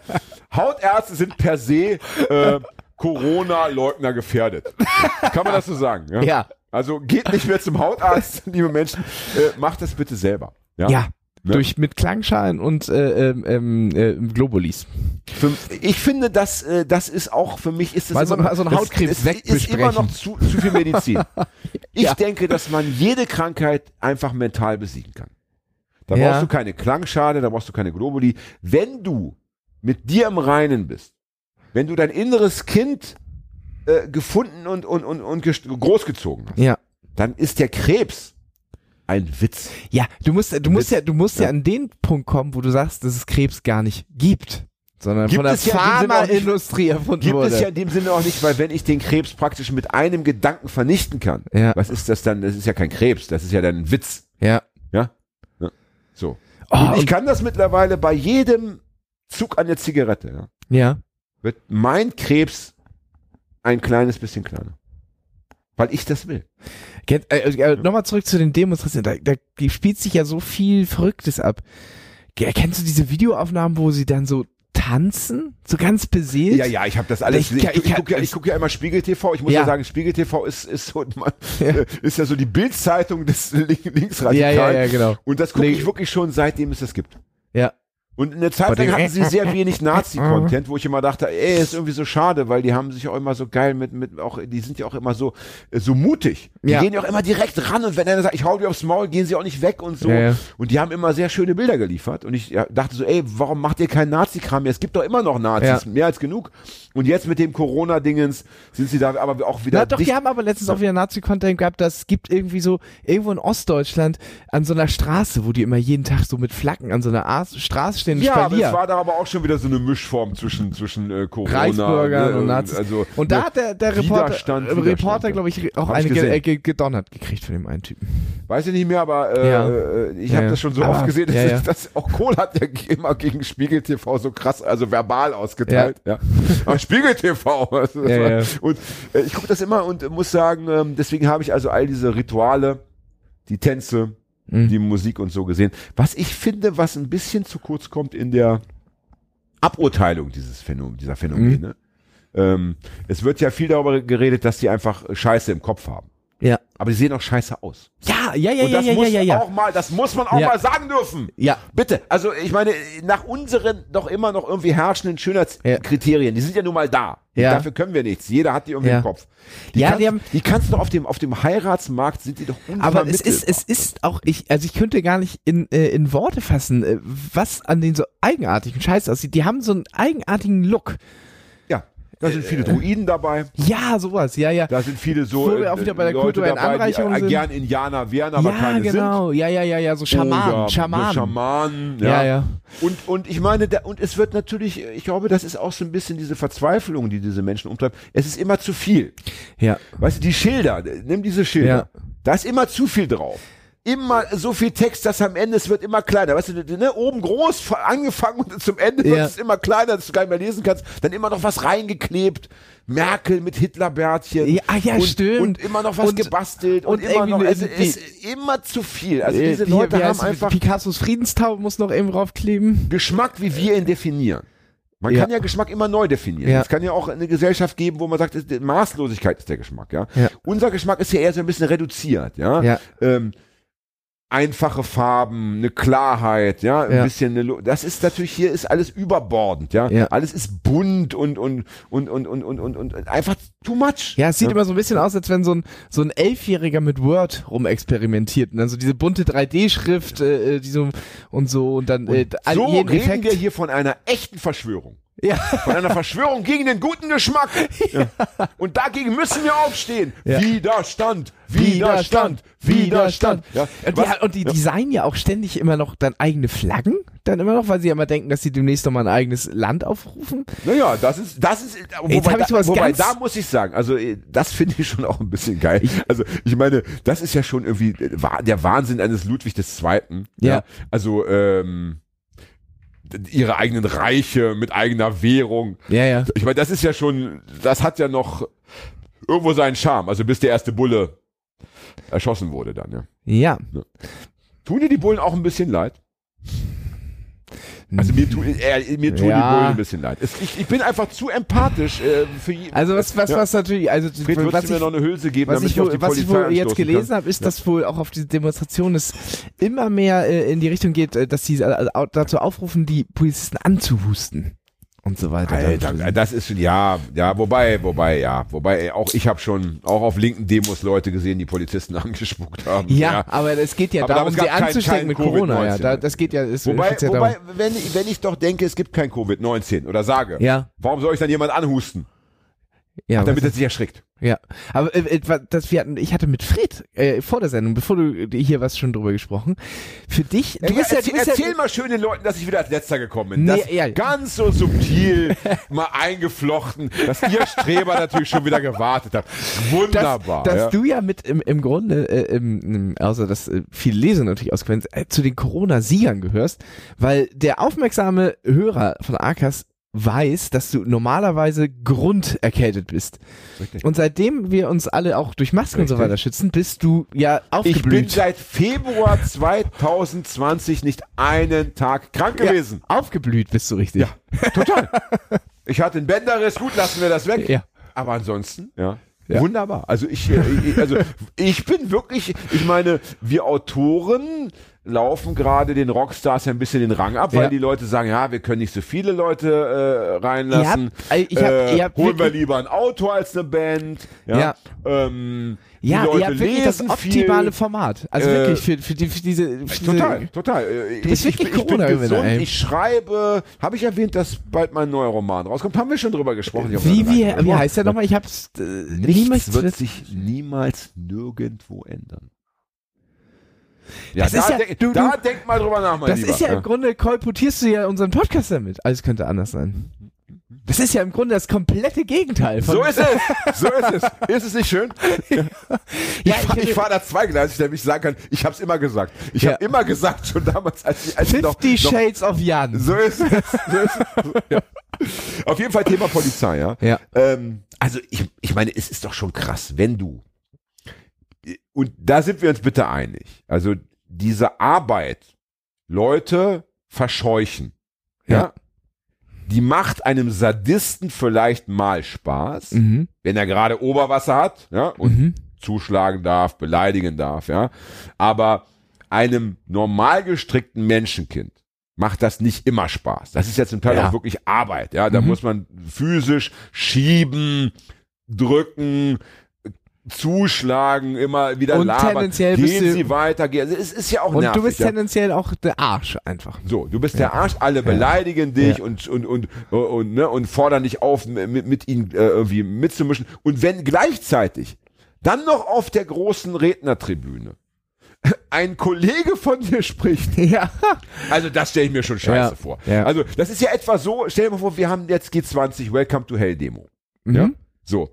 Hautärzte sind per se äh, Corona-Leugner gefährdet. Kann man das so sagen? Ja. Ja. Also geht nicht mehr zum Hautarzt, liebe Menschen. Äh, macht das bitte selber. Ja. Ja. Ne? Durch mit Klangschalen und äh, ähm, ähm, äh, Globulis. Für, ich finde, das, äh, das ist auch für mich ist das Mal so- immer noch, so das, Hautkrebs das ist immer noch zu, zu viel Medizin. Ich Ja. denke, dass man jede Krankheit einfach mental besiegen kann. Da Ja. brauchst du keine Klangschale, da brauchst du keine Globuli. Wenn du mit dir im Reinen bist, wenn du dein inneres Kind äh, gefunden und, und, und, und großgezogen hast, Ja. dann ist der Krebs ein Witz. Ja, du musst, du musst Witz. ja, du musst ja. Ja. an den Punkt kommen, wo du sagst, dass es Krebs gar nicht gibt, sondern Gibt von der es ja in dem Sinne auch nicht. Pharmaindustrie erfunden Gibt wurde. es ja in dem Sinne auch nicht, weil wenn ich den Krebs praktisch mit einem Gedanken vernichten kann, Ja. was ist das dann? Das ist ja kein Krebs, das ist ja dann ein Witz. ja. Ja? ja. So. Oh, und ich kann das mittlerweile bei jedem Zug an der Zigarette, ja, Ja. wird mein Krebs ein kleines bisschen kleiner. Weil ich das will. Äh, äh, Nochmal zurück zu den Demonstrationen. Da, da spielt sich ja so viel Verrücktes ab. Ge- Kennst du diese Videoaufnahmen, wo sie dann so tanzen? So ganz beseelt? Ja, ja, ich habe das alles. Ich Ich, kann- ich, ich kann- gucke ja, ich guck ja immer Spiegel TV. Ich muss ja, Ja. sagen, Spiegel TV ist, ist, so, Ja. äh, ist ja so die Bildzeitung des Link- Linksradikalen. Ja, ja, ja, genau. Und das gucke ich wirklich schon seitdem es das gibt. Ja. Und in der Zeit lang hatten sie sehr wenig Nazi-Content, wo ich immer dachte, ey, ist irgendwie so schade, weil die haben sich auch immer so geil mit, mit auch, die sind ja auch immer so, äh, so mutig. Die Ja. gehen ja auch immer direkt ran und wenn einer sagt, ich hau dir aufs Maul, gehen sie auch nicht weg und so. Ja, ja. Und die haben immer sehr schöne Bilder geliefert. Und ich dachte so, ey, warum macht ihr keinen Nazi-Kram mehr? Es gibt doch immer noch Nazis, mehr als genug. Und jetzt mit dem Corona-Dingens sind sie da aber auch wieder Na doch, dicht- die haben aber letztens auch wieder Nazi-Content gehabt, dass es gibt irgendwie so, irgendwo in Ostdeutschland an so einer Straße, wo die immer jeden Tag so mit Flaggen an so einer Straße und ja, aber Spalier. es war da aber auch schon wieder so eine Mischform zwischen, zwischen äh, Corona Reichsbürgern ne, und Nazis. Also, und da ne, hat der, der Reporter, Widerstand, Reporter ja. glaube ich, auch ich eine äh, ge gedonnert gekriegt von dem einen Typen. Weiß ich nicht mehr, aber äh, Ja. äh, ich Ja, habe ja. das schon so Aber- oft gesehen, dass, ja, ja. dass auch Kohl hat ja immer gegen Spiegel TV so krass, also verbal ausgeteilt. Ja. Aber Spiegel TV. Also Ja, ja. Und äh, ich gucke das immer und muss sagen, ähm, deswegen habe ich also all diese Rituale, die Tänze, Mhm. die Musik und so gesehen. Was ich finde, was ein bisschen zu kurz kommt in der Aburteilung dieses Phänomen, dieser Phänomene. Ähm, es wird ja viel darüber geredet, dass die einfach Scheiße im Kopf haben. Ja. Aber die sehen auch scheiße aus. Ja, ja, ja, Und ja, das ja, muss ja, ja, auch mal, das muss man auch Ja. mal sagen dürfen. Ja. Bitte. Also ich meine, nach unseren doch immer noch irgendwie herrschenden Schönheitskriterien, die sind ja nun mal da. Ja. Dafür können wir nichts. Jeder hat die irgendwie Ja. im Kopf. Die Ja, kannst, die haben- die kannst du auf dem, auf dem Heiratsmarkt sind die doch Aber es ist, es ist auch, ich, also ich könnte gar nicht in, äh, in Worte fassen, äh, was an den so eigenartigen Scheiß aussieht. Die haben so einen eigenartigen Look. Da sind viele Druiden dabei. Ja, sowas, ja, ja. Da sind viele so Wo wir auch wieder bei der Leute kulturellen dabei, Anreicherung die, äh, sind. gern Indianer wären, aber ja, keine sind. genau, ja, ja, ja, ja, so Schamanen, Oder Schamanen. Schamanen, ja. Ja, ja. Und, und ich meine, da, und es wird natürlich, ich glaube, das ist auch so ein bisschen diese Verzweiflung, die diese Menschen umtreibt. Es ist immer zu viel. Ja. Weißt du, die Schilder, nimm diese Schilder. Ja. Da ist immer zu viel drauf. Immer so viel Text, dass am Ende es wird immer kleiner. Weißt du, ne, oben groß fa- angefangen und zum Ende wird Ja. es immer kleiner, dass du gar nicht mehr lesen kannst. Dann immer noch was reingeklebt. Merkel mit Hitlerbärtchen. Ja, ah, ja, und, stimmt. Und immer noch was Und- gebastelt und, und immer noch, also ist immer zu viel. Also Äh, diese Leute wie haben heißt es? einfach Picassos Friedenstaube muss noch eben draufkleben. Geschmack, wie wir ihn definieren. Man Ja. kann ja Geschmack immer neu definieren. Ja. Es kann ja auch eine Gesellschaft geben, wo man sagt, Maßlosigkeit ist der Geschmack. Ja? Unser Geschmack ist ja eher so ein bisschen reduziert. Ja. Ja. Ähm, einfache Farben, eine Klarheit, ja, ein Ja. bisschen eine, das ist natürlich hier ist alles überbordend, ja, Ja. alles ist bunt und und und und und und und, und einfach too much. Ja, es sieht immer so ein bisschen aus, als wenn so ein, so ein Elfjähriger mit Word rumexperimentiert. Und dann so diese bunte 3D-Schrift, äh, äh, die so, und so, und dann, äh, all- so jeden reden Effekt. wir hier von einer echten Verschwörung. Ja. Von einer Verschwörung gegen den guten Geschmack. Ja. Und dagegen müssen wir aufstehen. Ja. Widerstand, Widerstand, Widerstand. Ja. Und die, und die designen ja auch ständig immer noch dann eigene Flaggen, dann immer noch, weil sie ja immer denken, dass sie demnächst noch mal ein eigenes Land aufrufen. Naja, das ist, das ist, wobei, Jetzt ich da, wobei da muss ich sagen, also äh, das finde ich schon auch ein bisschen geil. Also ich meine, das ist ja schon irgendwie äh, der Wahnsinn eines Ludwig II. Ja. Also ähm, ihre eigenen Reiche mit eigener Währung. Ja, ja. Ich meine, das ist ja schon, das hat ja noch irgendwo seinen Charme. Also bis der erste Bulle erschossen wurde dann, ja. Ja. Tun dir die Bullen auch ein bisschen leid? Also mir, tu, äh, mir tun Ja. die Bullen ein bisschen leid. Es, ich, ich bin einfach zu empathisch äh, für Also was, was, Ja. was natürlich, also Fred, was du mir ich, noch eine Hülse geben, was ich, ich, wohl, was ich wohl jetzt gelesen habe, ist, dass wohl auch auf diese Demonstration es immer mehr äh, in die Richtung geht, äh, dass sie au- dazu aufrufen, die Polizisten anzuhusten und so weiter. Alter, das ist schon, ja, ja, wobei, wobei, ja, wobei, auch ich habe schon, auch auf linken Demos Leute gesehen, die Polizisten angespuckt haben. ja, aber es geht ja Aber darum, sie anzustecken mit Corona. Ja, Covid-19. da, das geht ja, es Wobei, ja wobei wenn, ich, wenn ich doch denke, es gibt kein Covid-19 oder sage, Ja. warum soll ich dann jemand anhusten? Ja, damit was- er sich erschrickt. ja. Aber äh, äh, das, wir hatten, ich hatte mit Fred äh, vor der Sendung, bevor du äh, hier was schon drüber gesprochen, für dich, du Ja, bist ja, erzähl, du bist erzähl ja, mal schön den Leuten, dass ich wieder als letzter gekommen bin. Nee, das ja. Ganz so subtil mal eingeflochten, dass ihr Streber natürlich schon wieder gewartet habt. dass, Wunderbar. dass ja. du ja mit im, im Grunde, äh, im, außer dass äh, viele Leser natürlich ausgewendet, äh, zu den Corona-Siegern gehörst, weil der aufmerksame Hörer von Arkas weiß, dass du normalerweise grunderkältet bist. Richtig. Und seitdem wir uns alle auch durch Masken und so Richtig. weiter schützen, bist du ja ich bin aufgeblüht. seit Februar 2020 nicht einen Tag krank gewesen. Ja, aufgeblüht bist du richtig. Ja, total. Ich hatte einen Bänderriss, gut, lassen wir das weg. Ja. Aber ansonsten, ja. Ja. Wunderbar. Also ich, äh, ich, also ich bin wirklich, ich meine, wir Autoren laufen gerade den Rockstars ein bisschen den Rang ab, weil Ja. die Leute sagen, ja, wir können nicht so viele Leute äh, reinlassen. Ihr habt- ich hab- äh, ihr habt holen wir lieber ein Auto als eine Band. Ja. Ja. Ähm, Ja, ihr habt wirklich das optimale viel. Format. Also Äh, wirklich für, für, die, für diese, für diese Total, total. Äh, Du bist ich, ich, wirklich bin- ich bin Corona-Gewinner, gesund, ey. ich schreibe. Habe ich erwähnt, dass bald mein neuer Roman rauskommt? Haben wir schon drüber gesprochen? Ich Wie, wie, wie heißt der nochmal? Ich hab's äh, Nichts niemals wird sich niemals nirgendwo ändern. Ja, Das da, ist ja- denk, du- da du- denk mal drüber nach, mein Das Lieber. ist ja im Grunde kolportierst du ja unseren Podcast damit. Alles könnte anders sein. Das ist ja im Grunde das komplette Gegenteil von. So ist es. So ist es. Ist es nicht schön? Ich, Ja, fahr- ich- ich fahre da zweigleisig, damit ich sagen kann, ich habe es immer gesagt. Ich Ja. habe immer gesagt, schon damals, als ich, als ich noch, Fifty noch Shades of Jan. So ist es. So ist es. Ja. Auf jeden Fall Thema Polizei, ja. Ja. Ähm, also ich, ich meine, es ist doch schon krass, wenn du und da sind wir uns bitte einig. Also diese Arbeit, Leute verscheuchen, ja, Ja. die macht einem Sadisten vielleicht mal Spaß, Mhm. wenn er gerade Oberwasser hat, ja, und Mhm. zuschlagen darf, beleidigen darf, ja. Aber einem normal gestrickten Menschenkind macht das nicht immer Spaß. Das ist ja zum Teil Ja. auch wirklich Arbeit, ja. Da Mhm. muss man physisch schieben, drücken, zuschlagen, immer wieder Und labern. tendenziell bist Gehen du- Sie weiter, gehen. Also es ist ja auch Und nervig. du bist ja. tendenziell auch der Arsch einfach. So, du bist der Arsch, alle beleidigen dich Ja. und, und, und, und, ne, und fordern dich auf, mit, mit ihnen äh, irgendwie mitzumischen. Und wenn gleichzeitig dann noch auf der großen Rednertribüne ein Kollege von dir spricht, Ja. also das stelle ich mir schon scheiße Ja. vor. Ja. Also das ist ja etwa so, stell dir mal vor, wir haben jetzt G20 Welcome to Hell Demo. Ja? Mhm. So.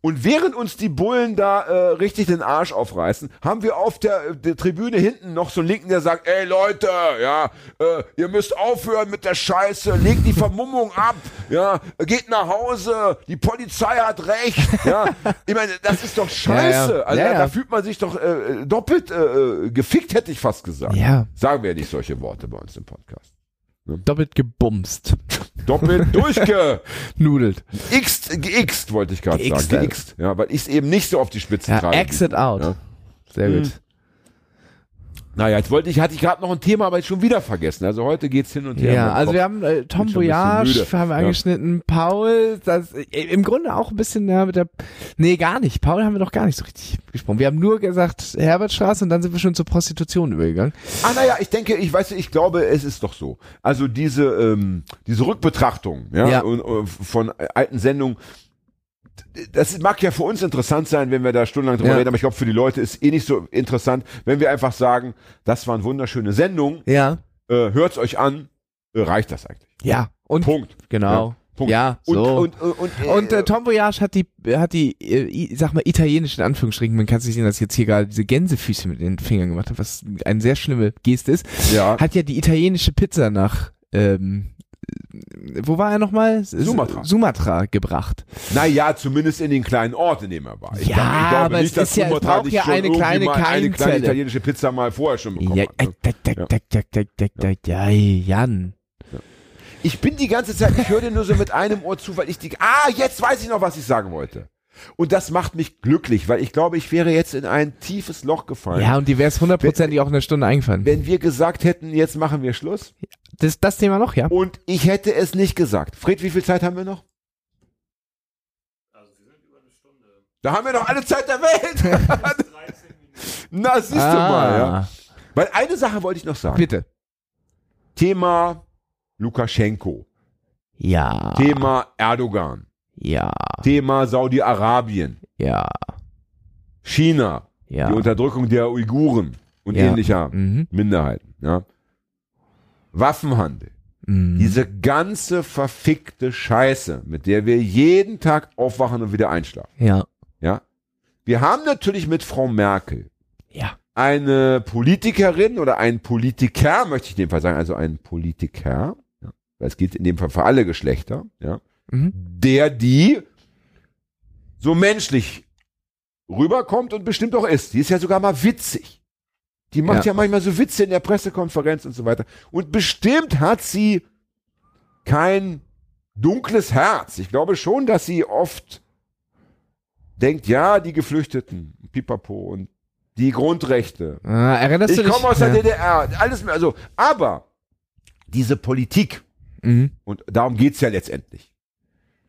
Und während uns die Bullen da äh, richtig den Arsch aufreißen, haben wir auf der, der Tribüne hinten noch so einen Linken, der sagt, ey Leute, ja, äh, ihr müsst aufhören mit der Scheiße, legt die Vermummung ab, ja, geht nach Hause, die Polizei hat recht, ja. Ich meine, das ist doch scheiße. Ja, ja. Also Ja, da fühlt man sich doch äh, doppelt äh, gefickt, hätte ich fast gesagt. Ja. Sagen wir ja nicht solche Worte bei uns im Podcast. Doppelt gebumst. Doppelt durchge Nudelt. X, geixt, wollte ich gerade Geixt, sagen. Geixt, ja, weil ich es eben nicht so auf die Spitze Ja, treibe. exit out. Ja. Sehr Mhm. gut. Naja, jetzt wollte ich, hatte ich gerade noch ein Thema, aber jetzt schon wieder vergessen. Also heute geht's hin und her. Ja, also wir haben äh, Tom Voyage müde. haben wir Ja. angeschnitten, Paul, das äh, im Grunde auch ein bisschen ja, mit der Nee, gar nicht. Paul haben wir doch gar nicht so richtig gesprochen. Wir haben nur gesagt Herbertstraße und dann sind wir schon zur Prostitution übergegangen. Ah, naja, ich denke, ich weiß, ich glaube, es ist doch so. Also diese, ähm, diese Rückbetrachtung, ja, Ja. Und, und von alten Sendungen, das mag ja für uns interessant sein, wenn wir da stundenlang drüber Ja. reden, aber ich glaube, für die Leute ist eh nicht so interessant, wenn wir einfach sagen, das waren wunderschöne Sendungen, Ja. äh, hört's euch an, äh, reicht das eigentlich. Ja. Und Punkt. genau. Punkt. Ja, Und, so. und, und, und, äh, Und äh, Tom Voyage hat die, hat die, äh, sag mal, italienischen Anführungsstrichen, man kann sich sehen, dass ich jetzt hier gerade diese Gänsefüßchen mit den Fingern gemacht habe, was eine sehr schlimme Geste ist, ja. hat ja die italienische Pizza nach, ähm, wo war er nochmal? Sumatra. Sumatra gebracht. Naja, zumindest in den kleinen Ort, in dem er war. Ich Ja, glaub- ich glaube aber es nicht, dass ist ja- es Sumatra braucht ja eine kleine mal eine kleine Keimzelle. italienische Pizza mal vorher schon bekommen Ja, hat. Ne? Jan. Ich bin die ganze Zeit, ich höre dir nur so mit einem Ohr zu, weil ich die, ah, jetzt weiß ich noch, was ich sagen wollte. Und das macht mich glücklich, weil ich glaube, ich wäre jetzt in ein tiefes Loch gefallen. Ja, und die wäre es hundertprozentig auch in einer Stunde eingefallen. Wenn wir gesagt hätten, jetzt machen wir Schluss Das, das Thema noch, ja? und ich hätte es nicht gesagt. Fred, wie viel Zeit haben wir noch? Da haben wir noch alle Zeit der Welt. Na, siehst du mal, ja. Weil eine Sache wollte ich noch sagen. Ah. Bitte. Thema Lukaschenko, Ja. Thema Erdogan, Ja. Thema Saudi-Arabien, Ja. China, Ja. die Unterdrückung der Uiguren und Ja. ähnlicher Mhm. Minderheiten, ja. Waffenhandel, Mhm. diese ganze verfickte Scheiße, mit der wir jeden Tag aufwachen und wieder einschlafen, Ja. ja. Wir haben natürlich mit Frau Merkel Ja. eine Politikerin oder ein Politiker, möchte ich in dem Fall sagen, also ein Politiker, ja, weil es geht in dem Fall für alle Geschlechter, ja, Mhm. der die so menschlich rüberkommt und bestimmt auch ist. Die ist ja sogar mal witzig. Die macht ja, Ja. manchmal so Witze in der Pressekonferenz und so weiter. Und bestimmt hat sie kein dunkles Herz. Ich glaube schon, dass sie oft denkt, ja, die Geflüchteten, pipapo und die Grundrechte. Ah, erinnerst Ich du dich? komme aus der ja. DDR, alles mehr, also, aber diese Politik, Mhm. und darum geht's ja letztendlich.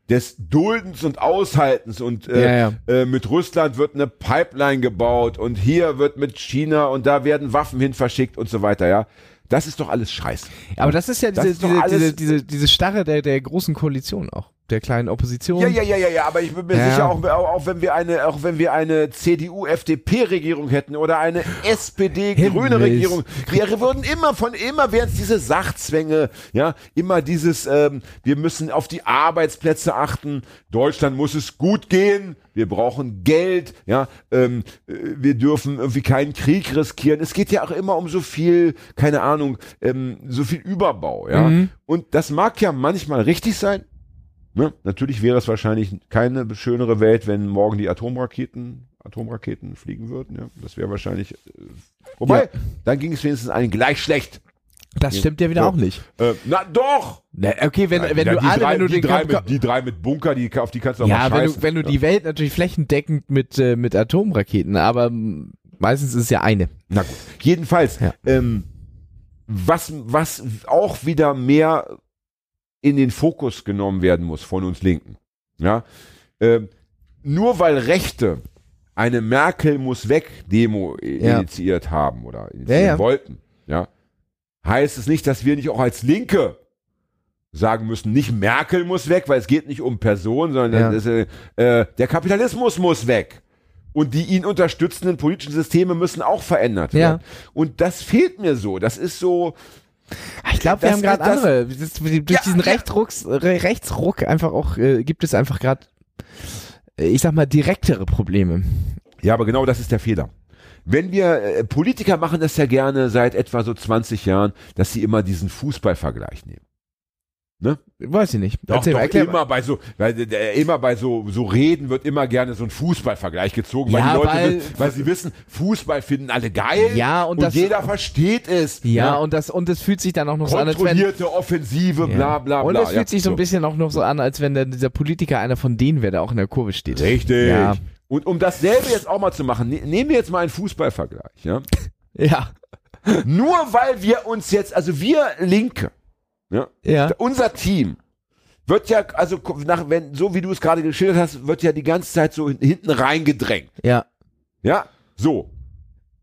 Des Duldens und Aushaltens und äh, Ja, Äh, mit Russland wird eine Pipeline gebaut und hier wird mit China und da werden Waffen hin verschickt und so weiter, ja. Das ist doch alles Scheiße. Aber das ist ja diese, ist diese, diese, diese, diese Starre der, der großen Koalition auch. Der kleinen Opposition. Ja, ja, ja, ja, ja, aber ich bin mir Ja. sicher, auch, auch, wenn wir eine, auch wenn wir eine CDU-FDP-Regierung hätten oder eine SPD-grüne. Regierung, wir würden immer von immer wären es diese Sachzwänge, ja, immer dieses, ähm, wir müssen auf die Arbeitsplätze achten, Deutschland muss es gut gehen, wir brauchen Geld, ja, ähm, äh, wir dürfen irgendwie keinen Krieg riskieren. Es geht ja auch immer um so viel, keine Ahnung, ähm, so viel Überbau, ja. Und das mag ja manchmal richtig sein, Ne? Natürlich wäre es wahrscheinlich keine schönere Welt, wenn morgen die Atomraketen, Atomraketen fliegen würden. Ja? Das wäre wahrscheinlich. Äh, wobei, Ja. dann ging es wenigstens allen gleich schlecht. Das stimmt ja wieder Ja. auch nicht. Äh, na doch! Na, okay, wenn, wenn Ja, du alle, drei, wenn du die, den drei mit, die drei mit Bunker, die, auf die kannst du auch ja, mal wenn scheißen. du, wenn du die Welt natürlich flächendeckend mit, äh, mit Atomraketen, aber meistens ist es ja eine. Na gut. Jedenfalls, Ja. ähm, was, was auch wieder mehr in den Fokus genommen werden muss von uns Linken. Ja, ähm, nur weil Rechte eine Merkel muss weg Demo Ja. initiiert haben oder initiieren Ja, ja. wollten, ja, heißt es nicht, dass wir nicht auch als Linke sagen müssen, nicht Merkel muss weg, weil es geht nicht um Personen, sondern das, äh, äh, der Kapitalismus muss weg. Und die ihn unterstützenden politischen Systeme müssen auch verändert werden. Und das fehlt mir so. Das ist so, Ich glaube, wir Das- haben gerade andere. Das, durch Ja, diesen ja. Rechtsrucks, Rechtsruck einfach auch, äh, gibt es einfach gerade, äh, ich sag mal, direktere Probleme. Ja, aber genau das ist der Fehler. Wenn wir, äh, Politiker machen das ja gerne seit etwa so 20 Jahren, dass sie immer diesen Fußballvergleich nehmen. Weiß ich nicht. Doch, Erzähl doch mal, immer bei so, weil, äh, immer bei so, so Reden wird immer gerne so ein Fußballvergleich gezogen, weil Ja, die Leute, weil- wi- weil sie wissen, Fußball finden alle geil. Ja, und das- jeder versteht es. Ja, und das, und es fühlt sich dann auch noch so an, als wenn, kontrollierte Offensive, bla, bla, bla. und es fühlt ja, sich so ein bisschen auch noch so an, als wenn der, dieser Politiker einer von denen wäre, der auch in der Kurve steht. Richtig. Ja. Und um dasselbe jetzt auch mal zu machen, ne, nehmen wir jetzt mal einen Fußballvergleich, ja. Ja. Nur weil wir uns jetzt, also wir Linke, ja, Ja. unser Team wird ja, also nach, wenn, so wie du es gerade geschildert hast, wird ja die ganze Zeit so hin- hinten reingedrängt. Ja. Ja, so.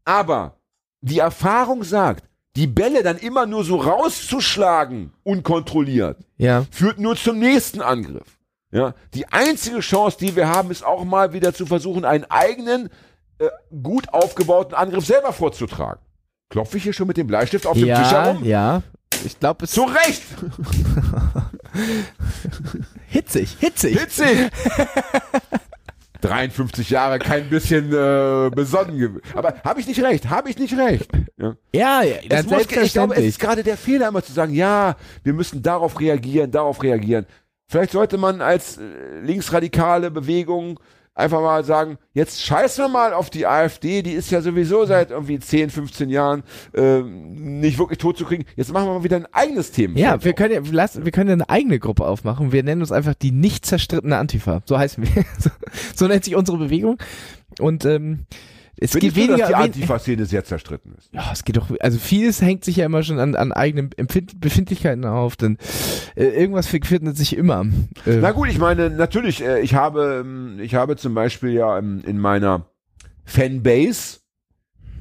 Aber die Erfahrung sagt, die Bälle dann immer nur so rauszuschlagen, unkontrolliert, Ja. führt nur zum nächsten Angriff. Ja, die einzige Chance, die wir haben, ist auch mal wieder zu versuchen, einen eigenen, äh, gut aufgebauten Angriff selber vorzutragen. Klopfe ich hier schon mit dem Bleistift auf dem Tisch Ja, herum? ja. Ich glaube, es Zu Recht! hitzig, hitzig. Hitzig! 53 Jahre, kein bisschen äh, besonnen. gew- Aber habe ich nicht recht? Habe ich nicht recht? Ja. Ja, ja, Es das muss, ich glaube, es ist gerade der Fehler, immer zu sagen, ja, wir müssen darauf reagieren, darauf reagieren. Vielleicht sollte man als äh, linksradikale Bewegung einfach mal sagen, jetzt scheißen wir mal auf die AfD, die ist ja sowieso seit irgendwie 10, 15 Jahren äh, nicht wirklich tot zu kriegen. Jetzt machen wir mal wieder ein eigenes Thema. Ja, wir können ja, lass, wir können ja eine eigene Gruppe aufmachen. Wir nennen uns einfach die nicht zerstrittene Antifa. So heißen wir. So, so nennt sich unsere Bewegung. Und ähm, es Findest geht du, dass weniger. die Antifa-Szene sehr zerstritten ist? ja, es geht doch, also vieles hängt sich ja immer schon an, an eigenen Empfind Befindlichkeiten auf, denn äh, irgendwas findet sich immer. Äh, Na gut, ich meine, natürlich, äh, ich habe, ähm, ich habe zum Beispiel ja ähm, in meiner Fanbase,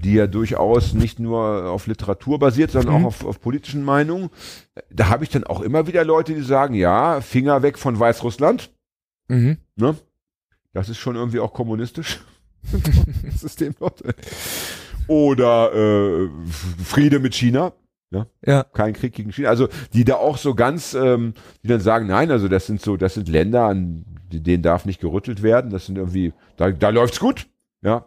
die ja durchaus nicht nur auf Literatur basiert, sondern Mhm. auch auf, auf politischen Meinungen, da habe ich dann auch immer wieder Leute, die sagen, ja, Finger weg von Weißrussland, mhm. ne? Das ist schon irgendwie auch kommunistisch. System dort. Oder äh, Friede mit China Ja. kein Krieg gegen China. Also die da auch so ganz, ähm, die dann sagen, nein, also das sind so, das sind Länder, an denen darf nicht gerüttelt werden. Das sind irgendwie, da, da läuft's gut. Ja,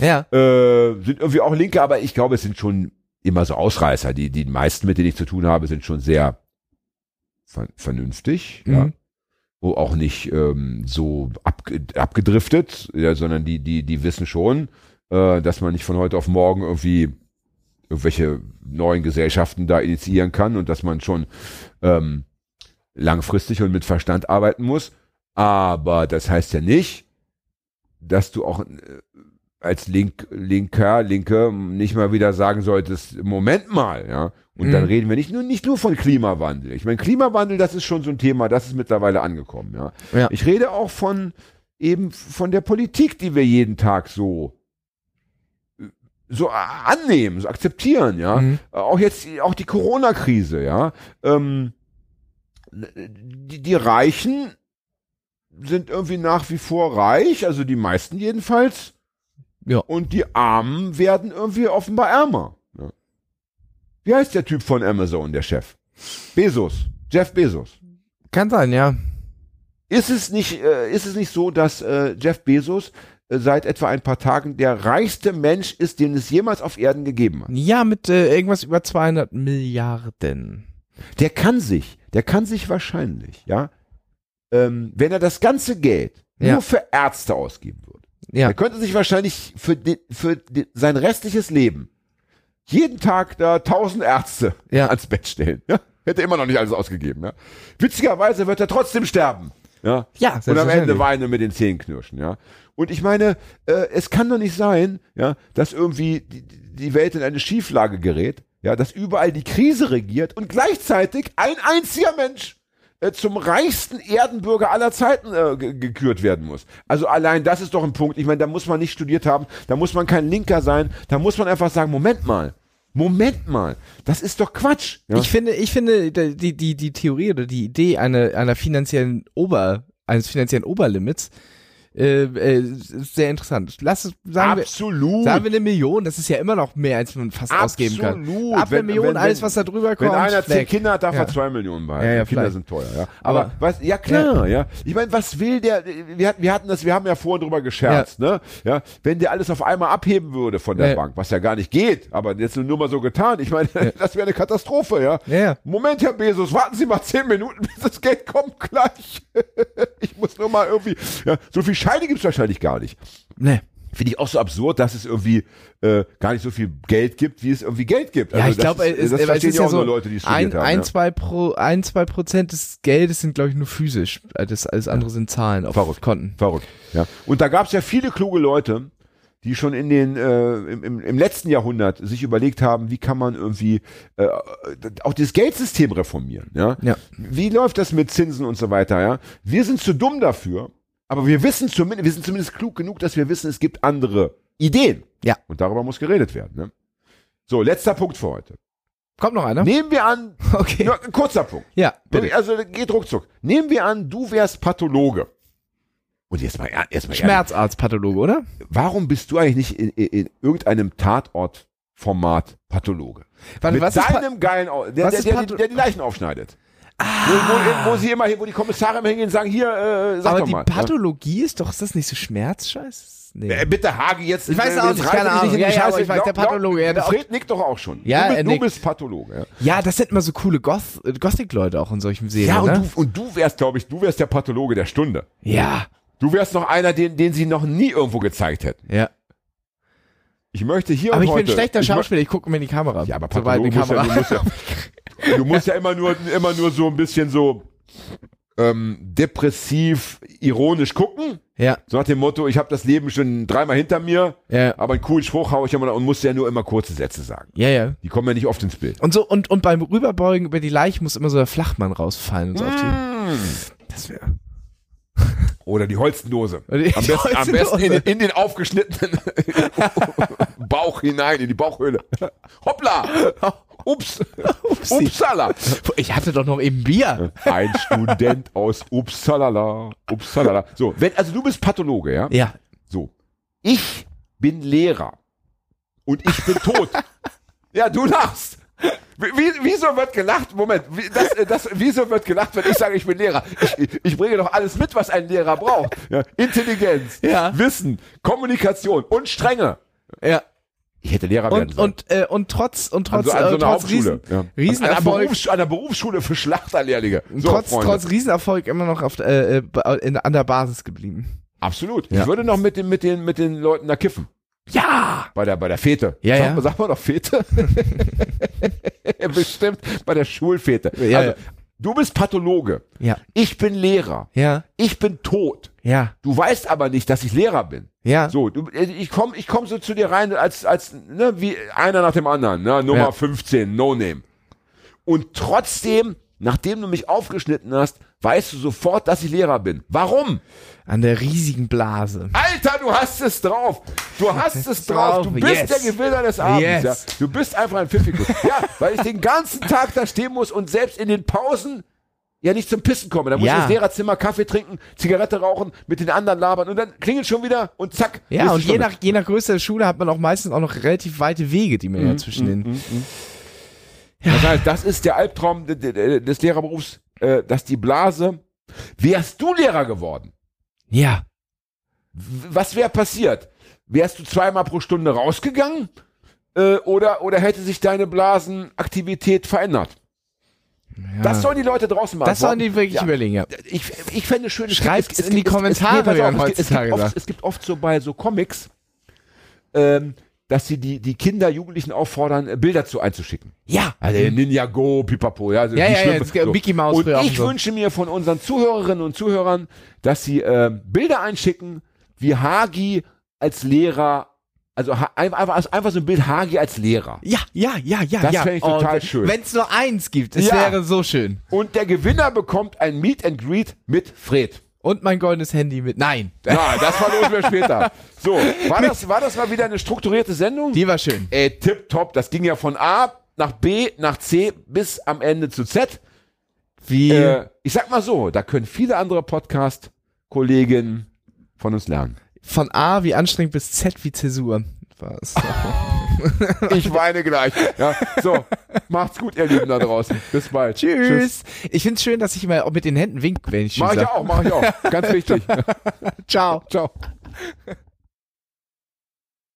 Ja. äh, sind irgendwie auch Linke, aber ich glaube, es sind schon immer so Ausreißer. Die, die meisten, mit denen ich zu tun habe, sind schon sehr ver vernünftig. Ja. Mhm. Wo auch nicht ähm, so abge abgedriftet, ja, sondern die, die, die wissen schon, äh, dass man nicht von heute auf morgen irgendwie irgendwelche neuen Gesellschaften da initiieren kann und dass man schon ähm, langfristig und mit Verstand arbeiten muss. Aber das heißt ja nicht, dass du auch äh, als Link, Linker, Linke nicht mal wieder sagen solltest, Moment mal, ja. Und dann Mhm. reden wir nicht nur, nicht nur von Klimawandel. Ich meine, Klimawandel, das ist schon so ein Thema, das ist mittlerweile angekommen, ja. Ja. Ich rede auch von eben von der Politik, die wir jeden Tag so so annehmen, so akzeptieren, ja. Mhm. Auch jetzt, auch die Corona-Krise, ja. Ähm, die, die Reichen sind irgendwie nach wie vor reich, also die meisten jedenfalls. Ja. Und die Armen werden irgendwie offenbar ärmer. Ja. Wie heißt der Typ von Amazon, der Chef? Bezos. Jeff Bezos. Kann sein, ja. Ist es nicht, äh, ist es nicht so, dass äh, Jeff Bezos äh, seit etwa ein paar Tagen der reichste Mensch ist, den es jemals auf Erden gegeben hat? Ja, mit äh, irgendwas über 200 Milliarden. Der kann sich, der kann sich wahrscheinlich, ja, ähm, wenn er das ganze Geld Ja. nur für Ärzte ausgeben Ja. er könnte sich wahrscheinlich für, die, für die, sein restliches Leben jeden Tag da tausend Ärzte Ja. ans Bett stellen. Ja? Hätte immer noch nicht alles ausgegeben. Ja? Witzigerweise wird er trotzdem sterben. Ja, Ja, und am. Ende weinen und mit den Zähnen knirschen. Ja, und ich meine, äh, es kann doch nicht sein, ja, dass irgendwie die, die Welt in eine Schieflage gerät, ja, dass überall die Krise regiert und gleichzeitig ein einziger Mensch äh, zum reichsten Erdenbürger aller Zeiten äh, ge- gekürt werden muss. Also allein das ist doch ein Punkt. Ich meine, da muss man nicht studiert haben, da muss man kein Linker sein, da muss man einfach sagen, Moment mal, Moment mal, das ist doch Quatsch. Ja? Ich finde, ich finde die, die, die Theorie oder die Idee einer, einer finanziellen Ober, eines finanziellen Oberlimits äh, äh, ist sehr interessant. Lass es, sagen wir, Absolut. sagen wir eine Million, das ist ja immer noch mehr, als man fast ausgeben kann. Absolut. Ab einer Million, wenn- alles, was da drüber kommt, Wenn einer zehn. Kinder hat, darf Ja. er zwei Millionen behalten. Ja, ja, Kinder vielleicht. sind teuer, ja. Aber, Aber- was, ja klar, ja. Ich meine, was will der, wir hatten, wir hatten das, wir haben ja vorhin drüber gescherzt, ne? Ja, wenn der alles auf einmal abheben würde von der Ja. Bank, was ja gar nicht geht, aber jetzt nur mal so getan. Ich meine, das wäre eine Katastrophe, ja. Ja, ja. Moment, Herr Bezos, warten Sie mal zehn Minuten, bis das Geld kommt gleich. ich muss nur mal irgendwie, ja, so viel Scheine gibt's wahrscheinlich gar nicht. Nee. Finde ich auch so absurd, dass es irgendwie äh, gar nicht so viel Geld gibt, wie es irgendwie Geld gibt. Ja, Also ich das glaube, ist- das verstehen ist ja ja auch so, nur Leute, die es ein, haben. ein, ja. zwei pro, ein, zwei Prozent des Geldes sind, glaube ich, nur physisch. Das alles andere sind Zahlen auf Verrückt. Konten. Verrückt. Ja. Und da gab es ja viele kluge Leute, die schon in den äh, im, im, im letzten Jahrhundert sich überlegt haben, wie kann man irgendwie äh, auch das Geldsystem reformieren. Ja? Ja. Wie läuft das mit Zinsen und so weiter? Ja? Wir sind zu dumm dafür, aber wir wissen zumindest, wir sind zumindest klug genug, dass wir wissen, es gibt andere Ideen. Ja. Und darüber muss geredet werden. Ne? So, letzter Punkt für heute. Kommt noch einer? Nehmen wir an, Okay. ja, ein kurzer Punkt. Ja, bitte. Also geht ruckzuck. Nehmen wir an, du wärst Pathologe. Und jetzt mal, er- jetzt mal Schmerzarztpathologe, oder? warum bist du eigentlich nicht in, in, in irgendeinem Tatort-Format Pathologe? Warte, Mit was deinem geilen, Au- der, was der, der, der die Leichen aufschneidet. Wo, wo, wo sie immer, wo die Kommissare immer hingehen und sagen, hier, äh, sag Aber doch die mal. Pathologie ist doch, ist das nicht so Schmerzscheiß? Nee. Ja? Äh, bitte, Hagi, jetzt. Ich weiß äh, auch nicht, keine nicht Ahnung. die Ja, ja, aber ich weiß, der Pathologe, ja, der- Fred nickt doch auch schon. Ja, du, er bist, du bist Pathologe. Ja, ja, das sind immer so coole Goth äh, Gothic-Leute auch in solchen Serien, ja und, ne? du, und du wärst, glaube ich, du wärst der Pathologe der Stunde. Ja, Du wärst noch einer, den, den sie noch nie irgendwo gezeigt hätten. ja. Ich möchte hier Aber und ich heute, bin ein schlechter ich Schauspieler, ich gucke mir in die Kamera. Ja, aber so Pathologe die muss ja, Kamera. du musst ja, du musst ja immer nur, immer nur so ein bisschen so ähm, depressiv, ironisch gucken. ja, So nach dem Motto, ich habe das Leben schon dreimal hinter mir, ja, aber einen coolen Spruch haue ich immer und muss ja nur immer kurze Sätze sagen. ja, ja. Die kommen ja nicht oft ins Bild. Und so, und, und beim Rüberbeugen über die Leiche muss immer so der Flachmann rausfallen und so auf die. Mm. Das wäre. Oder die die Am besten, am besten in, in den aufgeschnittenen Bauch hinein, in die Bauchhöhle. Hoppla! Ups! Upsi. Upsala! Ich hatte doch noch eben Bier. Ein Student aus Upsalala. Upsalala. So, wenn, also du bist Pathologe, ja? Ja. So. Ich bin Lehrer. Und ich bin tot. ja, du lachst. Wie, wie- wieso wird gelacht? Moment, das, das, wieso wird gelacht, wenn ich sage, ich bin Lehrer? Ich, ich bringe doch alles mit, was ein Lehrer braucht. Ja, Intelligenz, Ja. Wissen, Kommunikation und Strenge. Ja. Ich hätte Lehrer werden Und, sollen. und, äh, und trotz, und an trotz, so, an so äh, trotz. Riesen, ja. An, Riesenerfolg, Berufs, an einer Berufsschule für Schlachterlehrlinge. So, trotz, Freunde. trotz Riesenerfolg immer noch auf, äh, äh, in, an der Basis geblieben. Absolut. Ja. Ich würde noch mit den, mit den, mit den Leuten da kiffen. Ja! Bei der, bei der Fete. Ja, sag, ja. Sag mal doch Fete. Bestimmt bei der Schulfete. Ja, also, ja. du bist Pathologe. Ja. Ich bin Lehrer. Ja. Ich bin tot. Ja. Du weißt aber nicht, dass ich Lehrer bin. Ja. So, du, äh, ich komme ich komm so zu dir rein als, als ne, wie einer nach dem anderen. Ne? Nummer Ja. 15, No Name. Und trotzdem, nachdem du mich aufgeschnitten hast, weißt du sofort, dass ich Lehrer bin. Warum? An der riesigen Blase. Alter, du hast es drauf. Du hast es drauf. Du bist Yes. der Gewinner des Abends. Yes. Ja. Du bist einfach ein Pfiffikus. ja, weil ich den ganzen Tag da stehen muss und selbst in den Pausen ja nicht zum Pissen komme. Dann muss Ja. ich ins Lehrerzimmer Kaffee trinken, Zigarette rauchen, mit den anderen labern und dann klingelt schon wieder und zack. Ja, und je nach, je nach Größe der Schule hat man auch meistens auch noch relativ weite Wege, die man Mhm, ja zwischen den. Das heißt, das ist der Albtraum de- de- de- des Lehrerberufs, äh, dass die Blase. Wärst du Lehrer geworden? Ja. Was wäre passiert? Wärst du zweimal pro Stunde rausgegangen? Äh, oder, oder hätte sich deine Blasenaktivität verändert? Ja. Das sollen die Leute draußen machen. das sollen die wirklich ja. überlegen, ja. Ich, ich fände es schön. gibt- es, es, in die gibt- es, Kommentare, es, nee, auf, es, gibt- oft, sagt. es gibt oft so bei so Comics, ähm, dass sie die, die Kinder, Jugendlichen auffordern, äh, Bilder zu einzuschicken. Ja. Also Ninja Go, Pipapo, ja. Also Ja, ja, ja, gibt Mickey Mouse Und ich so. wünsche mir von unseren Zuhörerinnen und Zuhörern, dass sie äh, Bilder einschicken, wie Hagi als Lehrer, also einfach, einfach, einfach so ein Bild Hagi als Lehrer. Ja, ja, ja, ja, Das ja. fänd ich total schön. Wenn es nur eins gibt, es Ja. wäre so schön. Und der Gewinner bekommt ein Meet and Greet mit Fred. Und mein goldenes Handy mit. Nein. Na, das verlosen wir später. So, war das, war das mal wieder eine strukturierte Sendung? Die war schön. Ey, tipptopp. Das ging ja von A nach B nach C bis am Ende zu Z. Wie. Äh, ich sag mal so, da können viele andere Podcast-Kollegen von uns lernen. Von A wie anstrengend bis Z wie Zäsur. Was? Ich weine gleich. Ja, so, macht's gut, ihr Lieben da draußen. Bis bald. Tschüss. Ich find's schön, dass ich immer auch mit den Händen wink, wenn ich Mach tschüss ich auch, mach ich auch. Ganz wichtig. Ciao. Ciao.